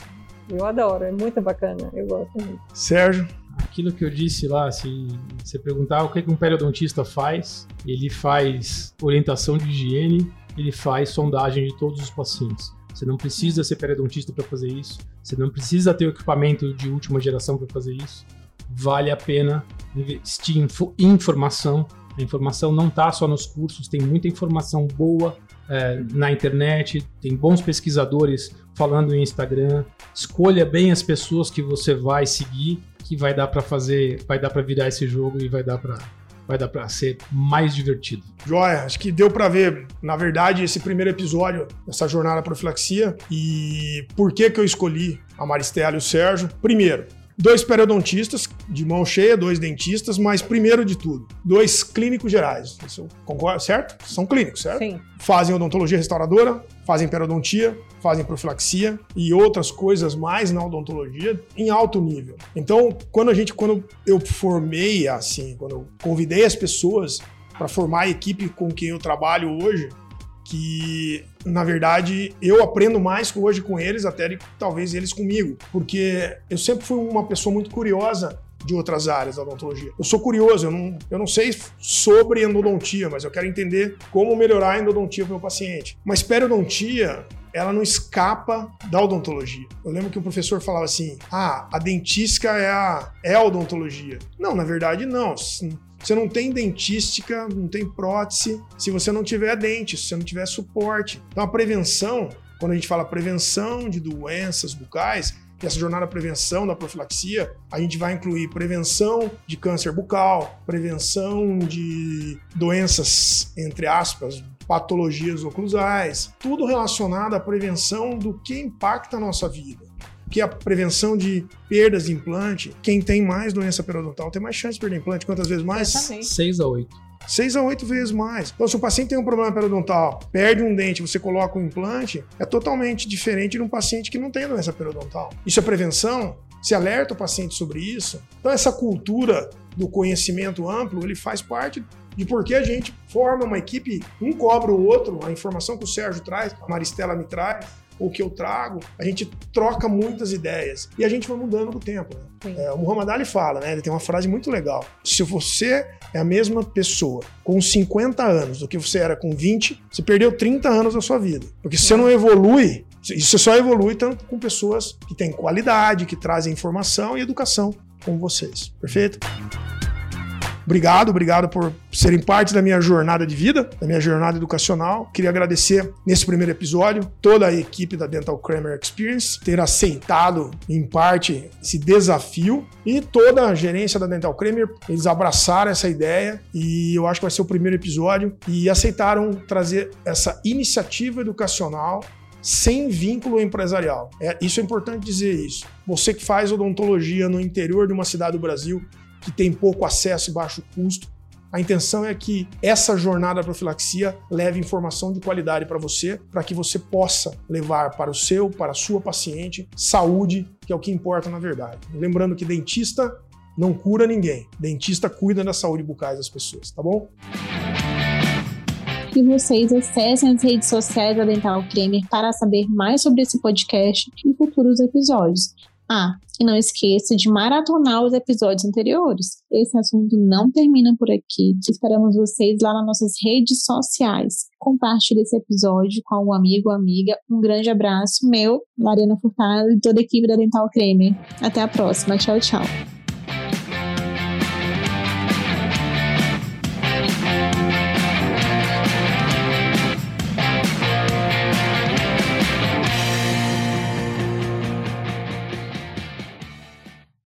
Speaker 3: Eu adoro, é muito bacana, eu gosto muito.
Speaker 2: Sérgio?
Speaker 4: Aquilo que eu disse lá, se você perguntar o que um periodontista faz, ele faz orientação de higiene, ele faz sondagem de todos os pacientes. Você não precisa ser periodontista para fazer isso, você não precisa ter o equipamento de última geração para fazer isso. Vale a pena investir em informação. A informação não está só nos cursos, tem muita informação boa é, na internet, tem bons pesquisadores falando em Instagram. Escolha bem as pessoas que você vai seguir, que vai dar para fazer, vai dar para virar esse jogo e vai dar para vai dar para ser mais divertido.
Speaker 2: Joia, acho que deu para ver, na verdade, esse primeiro episódio dessa jornada profilaxia e por que que eu escolhi a Maristela e o Sérgio. Primeiro, dois periodontistas de mão cheia, dois dentistas, mas primeiro de tudo, dois clínicos gerais. Isso concorda, certo? São clínicos, certo?
Speaker 3: Sim.
Speaker 2: Fazem odontologia restauradora, fazem periodontia, fazem profilaxia e outras coisas mais na odontologia em alto nível. Então, quando a gente, quando eu formei assim, quando eu convidei as pessoas para formar a equipe com quem eu trabalho hoje, que na verdade eu aprendo mais hoje com eles até talvez eles comigo, porque eu sempre fui uma pessoa muito curiosa de outras áreas da odontologia. Eu sou curioso, eu não, eu não sei sobre endodontia, mas eu quero entender como melhorar a endodontia para o meu paciente. Mas periodontia, ela não escapa da odontologia. Eu lembro que o professor falava assim: ah, a dentística é a, é a odontologia. Não, na verdade, não. Você não tem dentística, não tem prótese se você não tiver dente, se você não tiver suporte. Então a prevenção, quando a gente fala prevenção de doenças bucais, essa jornada prevenção da profilaxia, a gente vai incluir prevenção de câncer bucal, prevenção de doenças, entre aspas, patologias oclusais, tudo relacionado à prevenção do que impacta a nossa vida que a prevenção de perdas de implante, quem tem mais doença periodontal tem mais chance de perder implante. Quantas vezes mais?
Speaker 4: Seis a oito.
Speaker 2: Seis a oito vezes mais. Então, se o paciente tem um problema periodontal, perde um dente, você coloca um implante, é totalmente diferente de um paciente que não tem doença periodontal. Isso é prevenção? Se alerta o paciente sobre isso. Então, essa cultura do conhecimento amplo, ele faz parte de por que a gente forma uma equipe, um cobra o outro, a informação que o Sérgio traz, a Maristela me traz, o que eu trago, a gente troca muitas ideias e a gente vai mudando com o tempo. Né? É, o Muhammad Ali fala, né? Ele tem uma frase muito legal. Se você é a mesma pessoa com 50 anos do que você era com 20, você perdeu 30 anos da sua vida. Porque se você não evolui, isso só evolui tanto com pessoas que têm qualidade, que trazem informação e educação como vocês. Perfeito? Obrigado, obrigado por serem parte da minha jornada de vida, da minha jornada educacional. Queria agradecer nesse primeiro episódio toda a equipe da Dental Kramer Experience ter aceitado em parte esse desafio e toda a gerência da Dental Kramer, eles abraçaram essa ideia e eu acho que vai ser o primeiro episódio e aceitaram trazer essa iniciativa educacional sem vínculo empresarial. É, isso é importante dizer isso. Você que faz odontologia no interior de uma cidade do Brasil, que tem pouco acesso e baixo custo. A intenção é que essa jornada da profilaxia leve informação de qualidade para você, para que você possa levar para o seu, para a sua paciente, saúde, que é o que importa na verdade. Lembrando que dentista não cura ninguém, dentista cuida da saúde bucal das pessoas, tá bom?
Speaker 1: que vocês acessem as redes sociais da Dental Kramer para saber mais sobre esse podcast e futuros episódios. Ah, e não esqueça de maratonar os episódios anteriores. Esse assunto não termina por aqui. Esperamos vocês lá nas nossas redes sociais. Compartilhe esse episódio com algum amigo ou amiga. Um grande abraço, meu, Mariana Furtado e toda a equipe da Dental Creme. Até a próxima. Tchau, tchau.